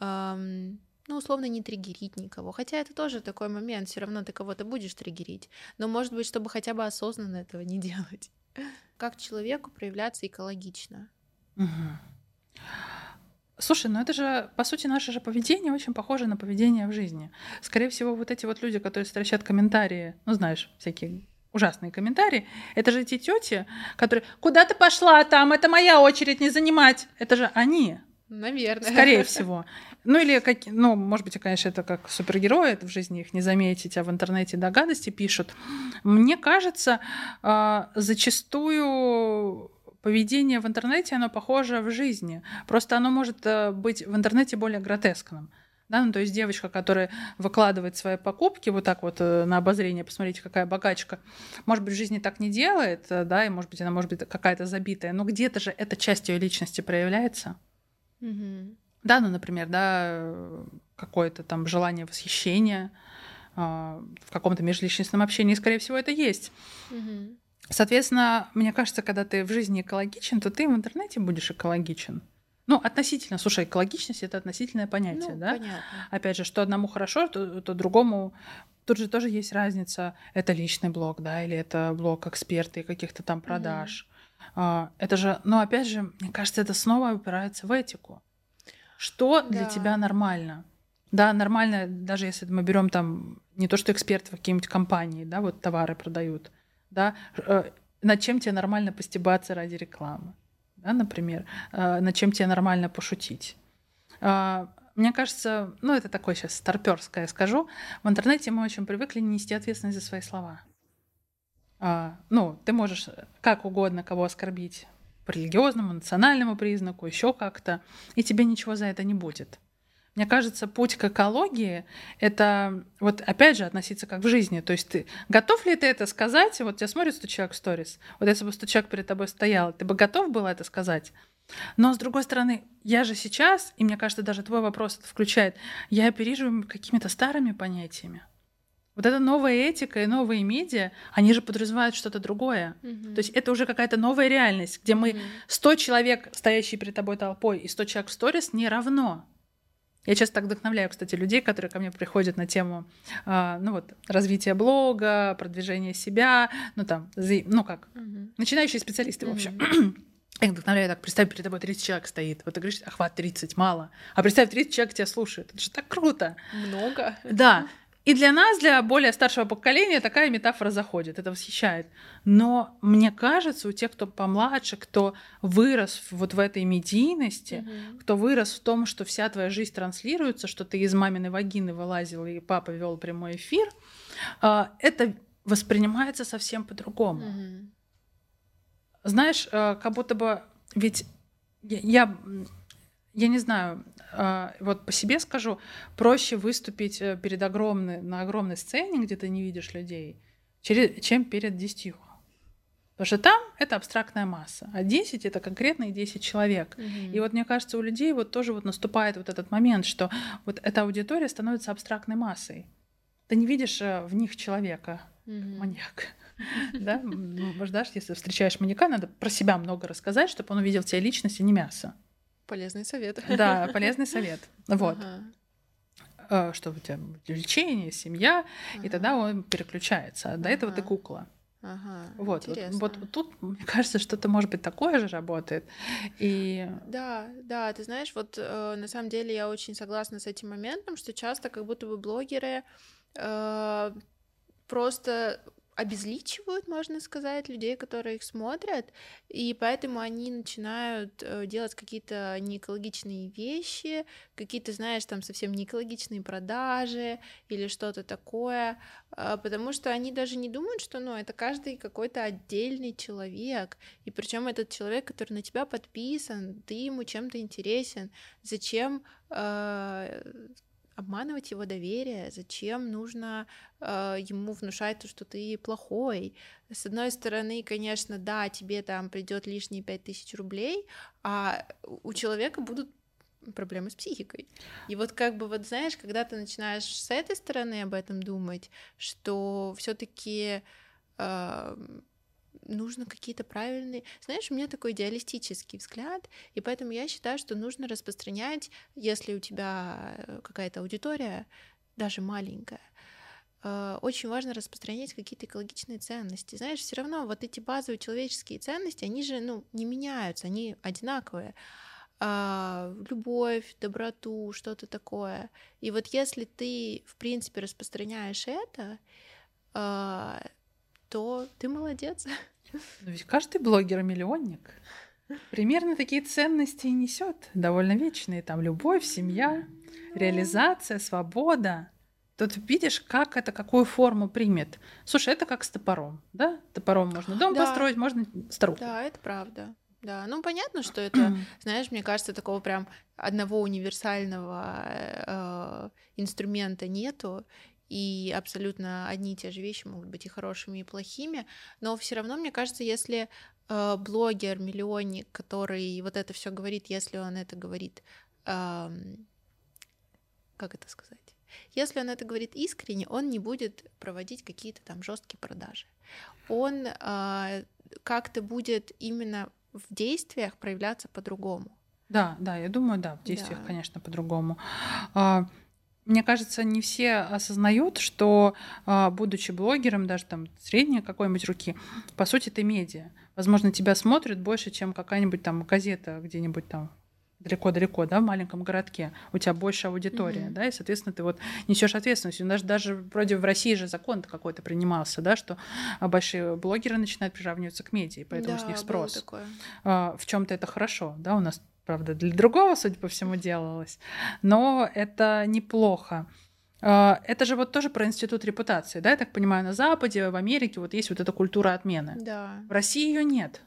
ам, ну, условно, не триггерить никого. Хотя это тоже такой момент, все равно ты кого-то будешь триггерить. Но, может быть, чтобы хотя бы осознанно этого не делать. Как человеку проявляться экологично? Слушай, ну это же, по сути, наше же поведение очень похоже на поведение в жизни. Скорее всего, вот эти вот люди, которые строчат комментарии, ну, знаешь, всякие ужасные комментарии, это же эти тети, которые «Куда ты пошла там? Это моя очередь не занимать!» Это же они, Наверное. скорее всего. Ну или, как, ну, может быть, конечно, это как супергерои, это в жизни их не заметить, а в интернете до гадости пишут. Мне кажется, а, зачастую поведение в интернете, оно похоже в жизни. Просто оно может э, быть в интернете более гротескным. Да, ну, то есть девочка, которая выкладывает свои покупки вот так вот э, на обозрение, посмотрите, какая богачка, может быть, в жизни так не делает, э, да, и может быть, она может быть какая-то забитая, но где-то же эта часть ее личности проявляется. Мгм. Да, ну, например, да, э, какое-то там желание восхищения в каком-то межличностном общении, скорее всего, это есть. Мгм. Соответственно, мне кажется, когда ты в жизни экологичен, то ты в интернете будешь экологичен. Ну, относительно. Слушай, экологичность это относительное понятие, Ну, да? понятно. Опять же, что одному хорошо, то, то другому. Тут же тоже есть разница. Это личный блог, да, или это блог эксперта и каких-то там продаж. А, Это же, ну, опять же, мне кажется, это снова упирается в эту. Что для Да. тебя нормально? Да, нормально, даже если мы берем там не то, что эксперты в какие-нибудь компании, да, вот товары продают, да, э, над чем тебе нормально постебаться ради рекламы, да, например, э, над чем тебе нормально пошутить. А, Мне кажется, ну это такое сейчас старперское скажу, в интернете мы очень привыкли нести ответственность за свои слова. А, Ну, ты можешь как угодно кого оскорбить по религиозному, национальному признаку, еще как-то, и тебе ничего за это не будет. Мне кажется, путь к экологии — это вот опять же относиться как в жизни. То есть ты готов ли ты это сказать? Вот тебя смотрит 100 человек в сторис. Вот если бы 100 человек перед тобой стоял, ты бы готов был это сказать? Но с другой стороны, я же сейчас, и мне кажется, даже твой вопрос это включает, я оперирую какими-то старыми понятиями. Вот эта новая этика и новые медиа, они же подразумевают что-то другое. Мгм. То есть это уже какая-то новая реальность, где мы Мгм. 100 человек, стоящие перед тобой толпой, и 100 человек в сторис не равно. Я часто так вдохновляю, кстати, людей, которые ко мне приходят на тему а, ну вот, развития блога, продвижения себя, ну там, ну как, Мгм. начинающие специалисты, в общем. Я их вдохновляю так, представь, перед тобой 30 человек стоит. Вот ты говоришь, охват 30, мало. А представь, 30 человек тебя слушает. Это же так круто. Много. Да. И для нас, для более старшего поколения, такая метафора заходит. Это восхищает. Но мне кажется, у тех, кто помладше, кто вырос вот в этой медийности, Мгм. кто вырос в том, что вся твоя жизнь транслируется, что ты из маминой вагины вылазил, и папа вел прямой эфир, а, это воспринимается совсем по-другому. Мгм. Знаешь, э, как будто бы ведь я, я не знаю, э, вот по себе скажу, проще выступить э, перед огромной, на огромной сцене, где ты не видишь людей, чем перед десятью. Потому что там это абстрактная масса, а 10 это конкретные 10 человек. Мгм. И вот мне кажется, у людей вот тоже вот наступает вот этот момент, что вот эта аудитория становится абстрактной массой. Ты не видишь э, в них человека, Мгм. маньяк. Да? М, Ждешь, если встречаешь маньяка, надо про себя много рассказать, чтобы он увидел в тебе личность, а не мясо. Полезный совет. Да, полезный совет. Вот. Ага, Э, Что у тебя лечение, семья, и ага, тогда он переключается. До этого ты Ага. кукла. ага, Вот. Вот, интересно. вот тут, мне кажется, что-то, может быть, такое же работает. И Да, да, ты знаешь, вот э, на самом деле я очень согласна с этим моментом, что часто как будто бы блогеры э, просто обезличивают, можно сказать, людей, которые их смотрят, и поэтому они начинают э, делать какие-то неэкологичные вещи, какие-то, знаешь, там совсем неэкологичные продажи или что-то такое, а, потому что они даже не думают, что, ну, это каждый какой-то отдельный человек, и причем этот человек, который на тебя подписан, ты ему чем-то интересен, зачем э, обманывать его доверие, зачем нужно э, ему внушать то, что ты плохой. С одной стороны, конечно, да, тебе там придет лишние пять тысяч рублей, а у человека будут проблемы с психикой. И вот как бы вот знаешь, когда ты начинаешь с этой стороны об этом думать, что все-таки э, нужно какие-то правильные... Знаешь, у меня такой идеалистический взгляд, и поэтому я считаю, что нужно распространять, если у тебя э, какая-то аудитория, даже маленькая, э, очень важно распространять какие-то экологичные ценности. Знаешь, все равно вот эти базовые человеческие ценности, они же ну, не меняются, они одинаковые. А, любовь, доброту, что-то такое. И вот если ты, в принципе, распространяешь это, а, то ты молодец. Но ведь каждый блогер миллионник. Примерно такие ценности и несет, довольно вечные. Там любовь, семья, реализация, свобода. Тут видишь, как это, какую форму примет. Слушай, это как с топором, да? Топором можно дом да. построить, можно старуху. Да, это правда. Да, ну понятно, что это, знаешь, мне кажется, такого прям одного универсального э, инструмента нету, и абсолютно одни и те же вещи могут быть и хорошими, и плохими, но все равно, мне кажется, если э, блогер, миллионник, который вот это все говорит, если он это говорит, э, как это сказать? Если он это говорит искренне, он не будет проводить какие-то там жесткие продажи. Он э, как-то будет именно в действиях проявляться по-другому. Да, да, я думаю, да, в действиях, да. конечно, по-другому. А, мне кажется, не все осознают, что, а, будучи блогером, даже там средней какой-нибудь руки, по сути, ты медиа. Возможно, тебя смотрят больше, чем какая-нибудь там газета где-нибудь там далеко-далеко, да, в маленьком городке, у тебя больше аудитория, mm-hmm. да, и, соответственно, ты вот несешь ответственность. У нас даже вроде в России же закон какой-то принимался, да, что большие блогеры начинают приравниваться к медиа, поэтому да, с них спрос. Такое. А, в чем-то это хорошо, да, у нас, правда, для другого, судя по всему, делалось, но это неплохо. А, это же вот тоже про институт репутации, да, я так понимаю, на Западе, в Америке вот есть вот эта культура отмены. Да. В России ее нет.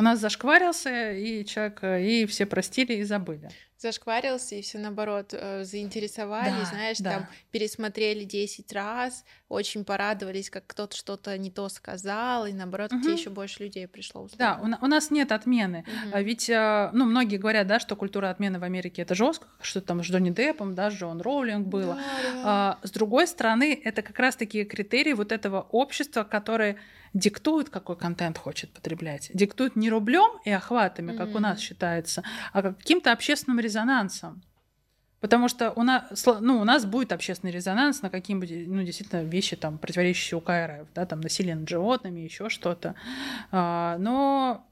У нас зашкварился, и человек, э, и все простили и забыли зашкварился, и все наоборот э, заинтересовали, да, знаешь, да. там пересмотрели 10 раз, очень порадовались, как кто-то что-то не то сказал, и наоборот, угу. тебе еще больше людей пришло. Условно. Да, у, у нас нет отмены. Угу. Ведь, э, ну, многие говорят, да, что культура отмены в Америке это жестко, что там с Джонни Деппом, да, с Джон Роулинг было. Да, да. А, с другой стороны, это как раз такие критерии вот этого общества, которые диктуют, какой контент хочет потреблять. Диктуют не рублем и охватами, как mm-hmm. у нас считается, а каким-то общественным резонансом. Потому что у нас, ну, у нас будет общественный резонанс на какие-нибудь, ну, действительно, вещи, там, противоречащие УК РФ, да, там, насилие над животными, еще что-то. А, но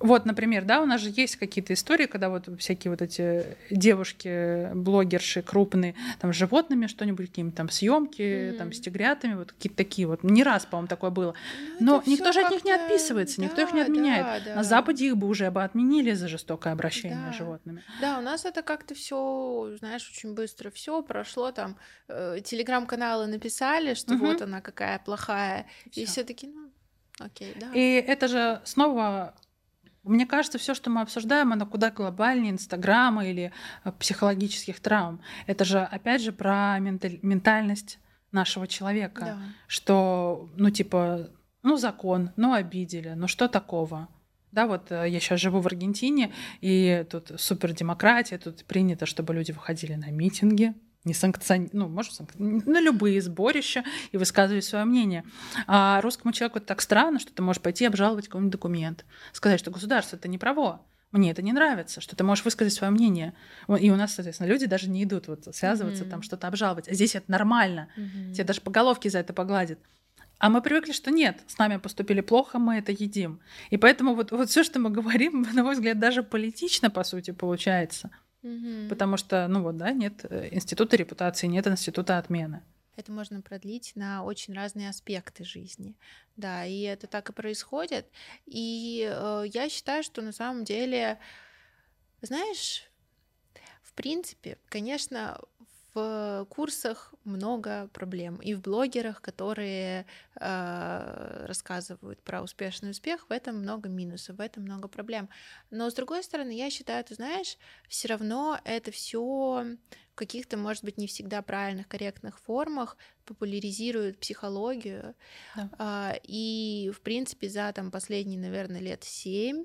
вот, например, да, у нас же есть какие-то истории, когда вот всякие вот эти девушки, блогерши крупные, там с животными что-нибудь, какие-нибудь там съемки, mm-hmm. там с тигрятами, вот какие-то такие вот. Не раз, по-моему, такое было. Ну, Но никто же от них не отписывается, да, никто их не отменяет. Да, да. На Западе их бы уже бы отменили за жестокое обращение да. с животными. Да, у нас это как-то все, знаешь, очень быстро все прошло. Там э, телеграм-каналы написали, что угу. вот она какая плохая, всё. и все таки ну, окей, да. И это же снова мне кажется, все, что мы обсуждаем, оно куда глобальнее Инстаграма или э, психологических травм. Это же, опять же, про ментальность нашего человека. Да. Что, ну, типа, ну, закон, ну, обидели, ну, что такого? Да, вот э, я сейчас живу в Аргентине, и тут супердемократия, тут принято, чтобы люди выходили на митинги, не санкцион... ну, может, санкцион... на любые сборища и высказывать свое мнение. А русскому человеку это так странно, что ты можешь пойти обжаловать какой-нибудь документ, сказать, что государство это не право, мне это не нравится, что ты можешь высказать свое мнение. И у нас, соответственно, люди даже не идут вот связываться, mm-hmm. там что-то обжаловать. А здесь это нормально. Mm-hmm. Тебе даже по головке за это погладят. А мы привыкли, что нет, с нами поступили плохо, мы это едим. И поэтому вот, вот все, что мы говорим, на мой взгляд, даже политично, по сути, получается. Угу. Потому что, ну вот, да, нет э, института репутации, нет института отмены. Это можно продлить на очень разные аспекты жизни. Да, и это так и происходит. И э, я считаю, что на самом деле, знаешь, в принципе, конечно, в курсах много проблем, и в блогерах, которые э, рассказывают про успешный успех, в этом много минусов, в этом много проблем. Но с другой стороны, я считаю, ты знаешь, все равно это все в каких-то, может быть, не всегда правильных, корректных формах популяризирует психологию. Да. Э, и, в принципе, за там последние, наверное, лет семь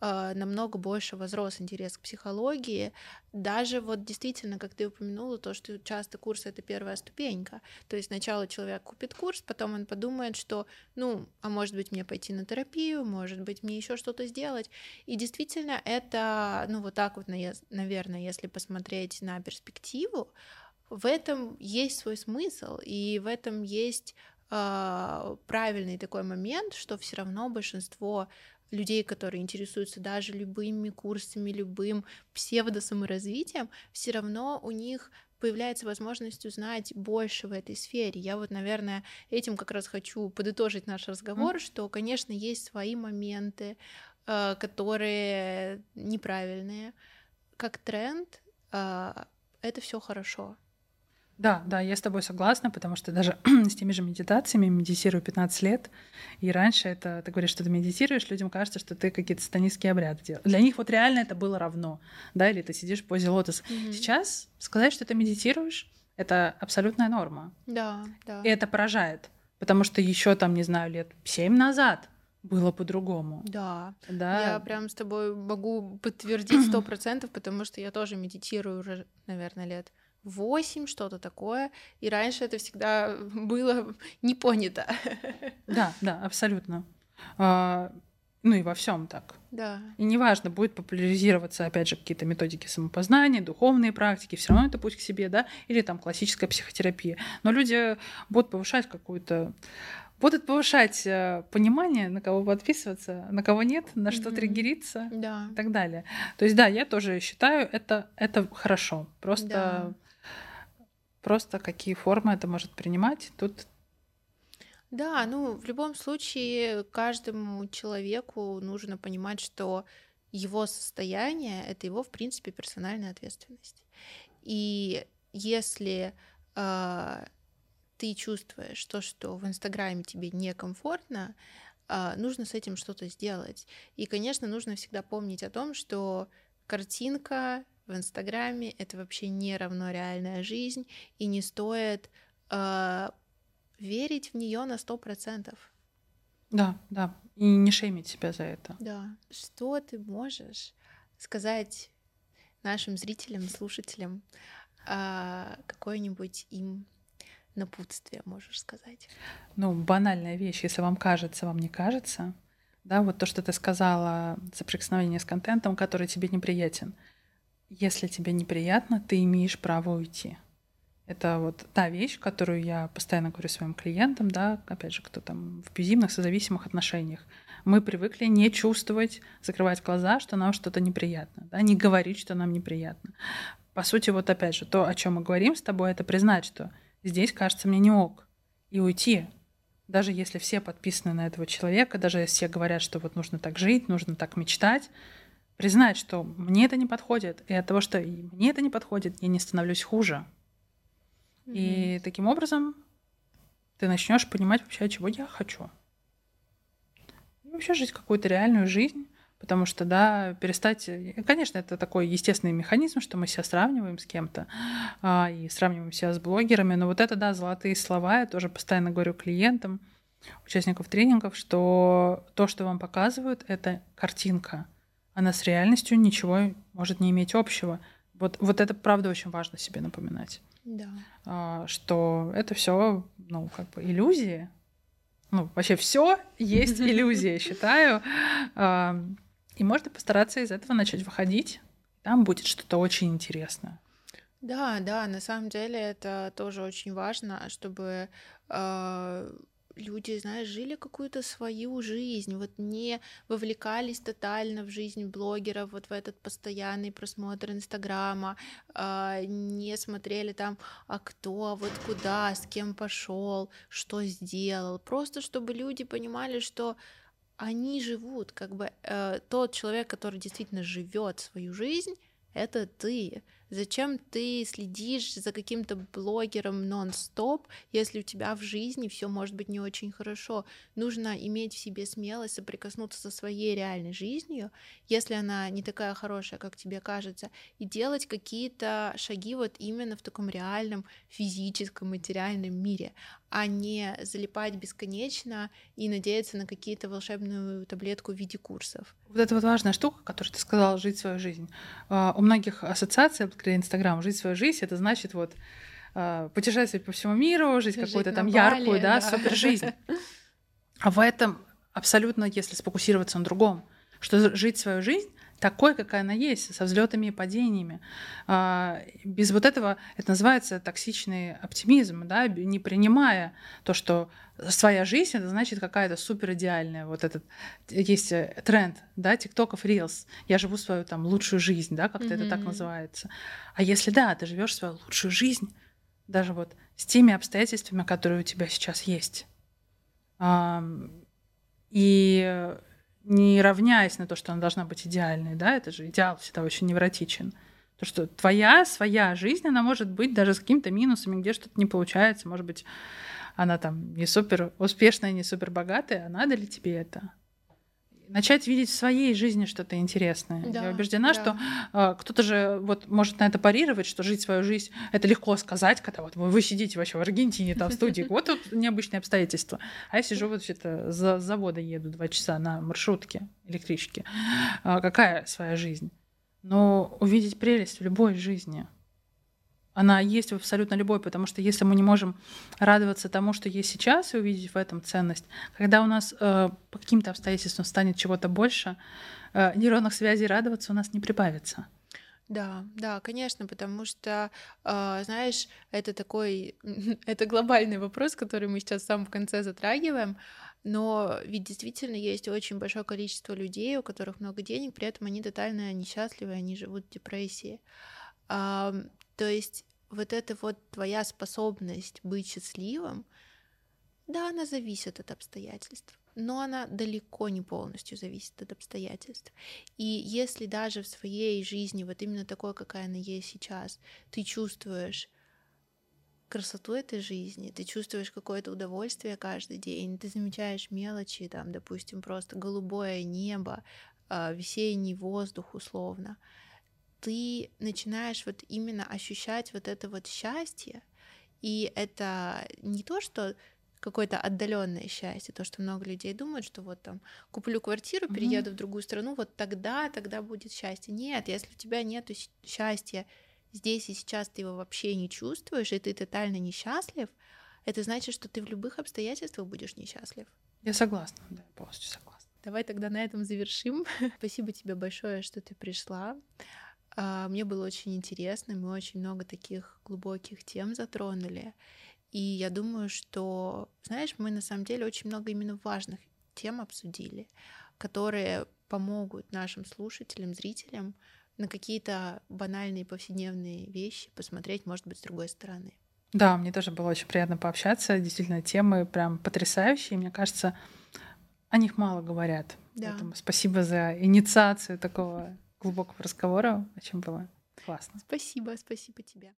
намного больше возрос интерес к психологии. Даже вот действительно, как ты упомянула, то, что часто курс — это первая ступенька. То есть сначала человек купит курс, потом он подумает, что, ну, а может быть мне пойти на терапию, может быть мне еще что-то сделать. И действительно это, ну, вот так вот, наверное, если посмотреть на перспективу, в этом есть свой смысл, и в этом есть э, правильный такой момент, что все равно большинство людей, которые интересуются даже любыми курсами, любым псевдосаморазвитием, все равно у них появляется возможность узнать больше в этой сфере. Я вот, наверное, этим как раз хочу подытожить наш разговор, mm. что, конечно, есть свои моменты, э, которые неправильные. Как тренд, э, это все хорошо. Да, да, я с тобой согласна, потому что даже с теми же медитациями медитирую 15 лет, и раньше это, ты говоришь, что ты медитируешь, людям кажется, что ты какие-то станистские обряды делаешь. Для них вот реально это было равно, да, или ты сидишь в позе лотоса. Mm-hmm. Сейчас сказать, что ты медитируешь, это абсолютная норма. Да, да. И это поражает, потому что еще там, не знаю, лет 7 назад было по-другому. Да. да. Я прям с тобой могу подтвердить сто процентов, потому что я тоже медитирую уже, наверное, лет 8, что-то такое. И раньше это всегда было не понято. Да, да, абсолютно. А, ну и во всем так. Да. И неважно, будет популяризироваться, опять же, какие-то методики самопознания, духовные практики, все равно это путь к себе, да, или там классическая психотерапия. Но люди будут повышать какую-то будут повышать э, понимание, на кого подписываться, на кого нет, на что mm-hmm. триггериться да. и так далее. То есть, да, я тоже считаю, это, это хорошо. Просто да Просто какие формы это может принимать, тут Да, ну, в любом случае, каждому человеку нужно понимать, что его состояние — это его, в принципе, персональная ответственность. И если э, ты чувствуешь то, что в Инстаграме тебе некомфортно, э, нужно с этим что-то сделать. И, конечно, нужно всегда помнить о том, что картинка в Инстаграме, это вообще не равно реальная жизнь, и не стоит э, верить в нее на сто процентов. Да, да, и не шеймить себя за это. Да. Что ты можешь сказать нашим зрителям, слушателям, э, какое-нибудь им напутствие, можешь сказать? Ну, банальная вещь, если вам кажется, вам не кажется, да, вот то, что ты сказала, соприкосновение с контентом, который тебе неприятен — если тебе неприятно, ты имеешь право уйти. Это вот та вещь, которую я постоянно говорю своим клиентам, да, опять же, кто там в абьюзивных, созависимых отношениях. Мы привыкли не чувствовать, закрывать глаза, что нам что-то неприятно, да, не говорить, что нам неприятно. По сути, вот опять же, то, о чем мы говорим с тобой, это признать, что здесь кажется мне не ок, и уйти. Даже если все подписаны на этого человека, даже если все говорят, что вот нужно так жить, нужно так мечтать, признать, что мне это не подходит, и от того, что мне это не подходит, я не становлюсь хуже. Mm-hmm. И таким образом ты начнешь понимать вообще, чего я хочу. И вообще жить какую-то реальную жизнь, потому что, да, перестать... Конечно, это такой естественный механизм, что мы себя сравниваем с кем-то а, и сравниваем себя с блогерами, но вот это, да, золотые слова, я тоже постоянно говорю клиентам, участников тренингов, что то, что вам показывают, это картинка — она с реальностью ничего может не иметь общего. Вот, вот это правда очень важно себе напоминать. Да. А, что это все, ну, как бы иллюзии. Ну, вообще все есть иллюзия, считаю. А, и можно постараться из этого начать выходить. Там будет что-то очень интересное. Да, да, на самом деле это тоже очень важно, чтобы э, люди, знаешь, жили какую-то свою жизнь, вот не вовлекались тотально в жизнь блогеров, вот в этот постоянный просмотр Инстаграма, э, не смотрели там, а кто, вот куда, с кем пошел, что сделал, просто чтобы люди понимали, что они живут, как бы э, тот человек, который действительно живет свою жизнь, это ты, Зачем ты следишь за каким-то блогером нон-стоп, если у тебя в жизни все может быть не очень хорошо? Нужно иметь в себе смелость соприкоснуться со своей реальной жизнью, если она не такая хорошая, как тебе кажется, и делать какие-то шаги вот именно в таком реальном физическом, материальном мире, а не залипать бесконечно и надеяться на какие-то волшебную таблетку в виде курсов. Вот это вот важная штука, которую ты сказала, жить свою жизнь. Uh, у многих ассоциаций, благодаря Инстаграму, жить свою жизнь, это значит вот uh, путешествовать по всему миру, жить, жить какую-то там Бали, яркую, да, да. супер жизнь. А в этом абсолютно, если сфокусироваться на другом, что жить свою жизнь такой, какая она есть, со взлетами и падениями. А, без вот этого это называется токсичный оптимизм, да, не принимая то, что своя жизнь это значит какая-то супер идеальная. Вот этот есть э, тренд, да, тиктоков, рилс. Я живу свою там лучшую жизнь, да, как-то mm-hmm. это так называется. А если да, ты живешь свою лучшую жизнь, даже вот с теми обстоятельствами, которые у тебя сейчас есть. И не равняясь на то, что она должна быть идеальной, да, это же идеал всегда очень невротичен. То, что твоя, своя жизнь, она может быть даже с какими-то минусами, где что-то не получается, может быть, она там не супер успешная, не супер богатая, а надо ли тебе это? Начать видеть в своей жизни что-то интересное. Да, Я убеждена, да. что э, кто-то же вот может на это парировать, что жить свою жизнь это легко сказать, когда вот вы, вы сидите вообще в Аргентине, там в студии, вот тут необычные обстоятельства. А я сижу вот что-то за завода еду два часа на маршрутке, электричке. Э, какая своя жизнь? Но увидеть прелесть в любой жизни — она есть в абсолютно любой, потому что если мы не можем радоваться тому, что есть сейчас, и увидеть в этом ценность, когда у нас э, по каким-то обстоятельствам станет чего-то больше, э, нейронных связей радоваться у нас не прибавится. Да, да, конечно, потому что, э, знаешь, это такой, это глобальный вопрос, который мы сейчас в самом конце затрагиваем, но ведь действительно есть очень большое количество людей, у которых много денег, при этом они тотально несчастливы, они живут в депрессии. То есть вот эта вот твоя способность быть счастливым, да, она зависит от обстоятельств, но она далеко не полностью зависит от обстоятельств. И если даже в своей жизни, вот именно такой, какая она есть сейчас, ты чувствуешь красоту этой жизни, ты чувствуешь какое-то удовольствие каждый день, ты замечаешь мелочи, там, допустим, просто голубое небо, а, весенний воздух условно, ты начинаешь вот именно ощущать вот это вот счастье, и это не то, что какое-то отдаленное счастье, то, что много людей думают, что вот там куплю квартиру, перееду mm-hmm. в другую страну, вот тогда, тогда будет счастье. Нет, если у тебя нет счастья здесь и сейчас, ты его вообще не чувствуешь, и ты тотально несчастлив, это значит, что ты в любых обстоятельствах будешь несчастлив. Я согласна, да, полностью согласна. Давай тогда на этом завершим. Спасибо тебе большое, что ты пришла. А, мне было очень интересно, мы очень много таких глубоких тем затронули. И я думаю, что, знаешь, мы на самом деле очень много именно важных тем обсудили, которые помогут нашим слушателям, зрителям на какие-то банальные повседневные вещи посмотреть, может быть, с другой стороны. Да, мне тоже было очень приятно пообщаться. Действительно, темы прям потрясающие. Мне кажется, о них мало говорят. Да. Поэтому спасибо за инициацию такого глубокого разговора. Очень было классно. Спасибо, спасибо тебе.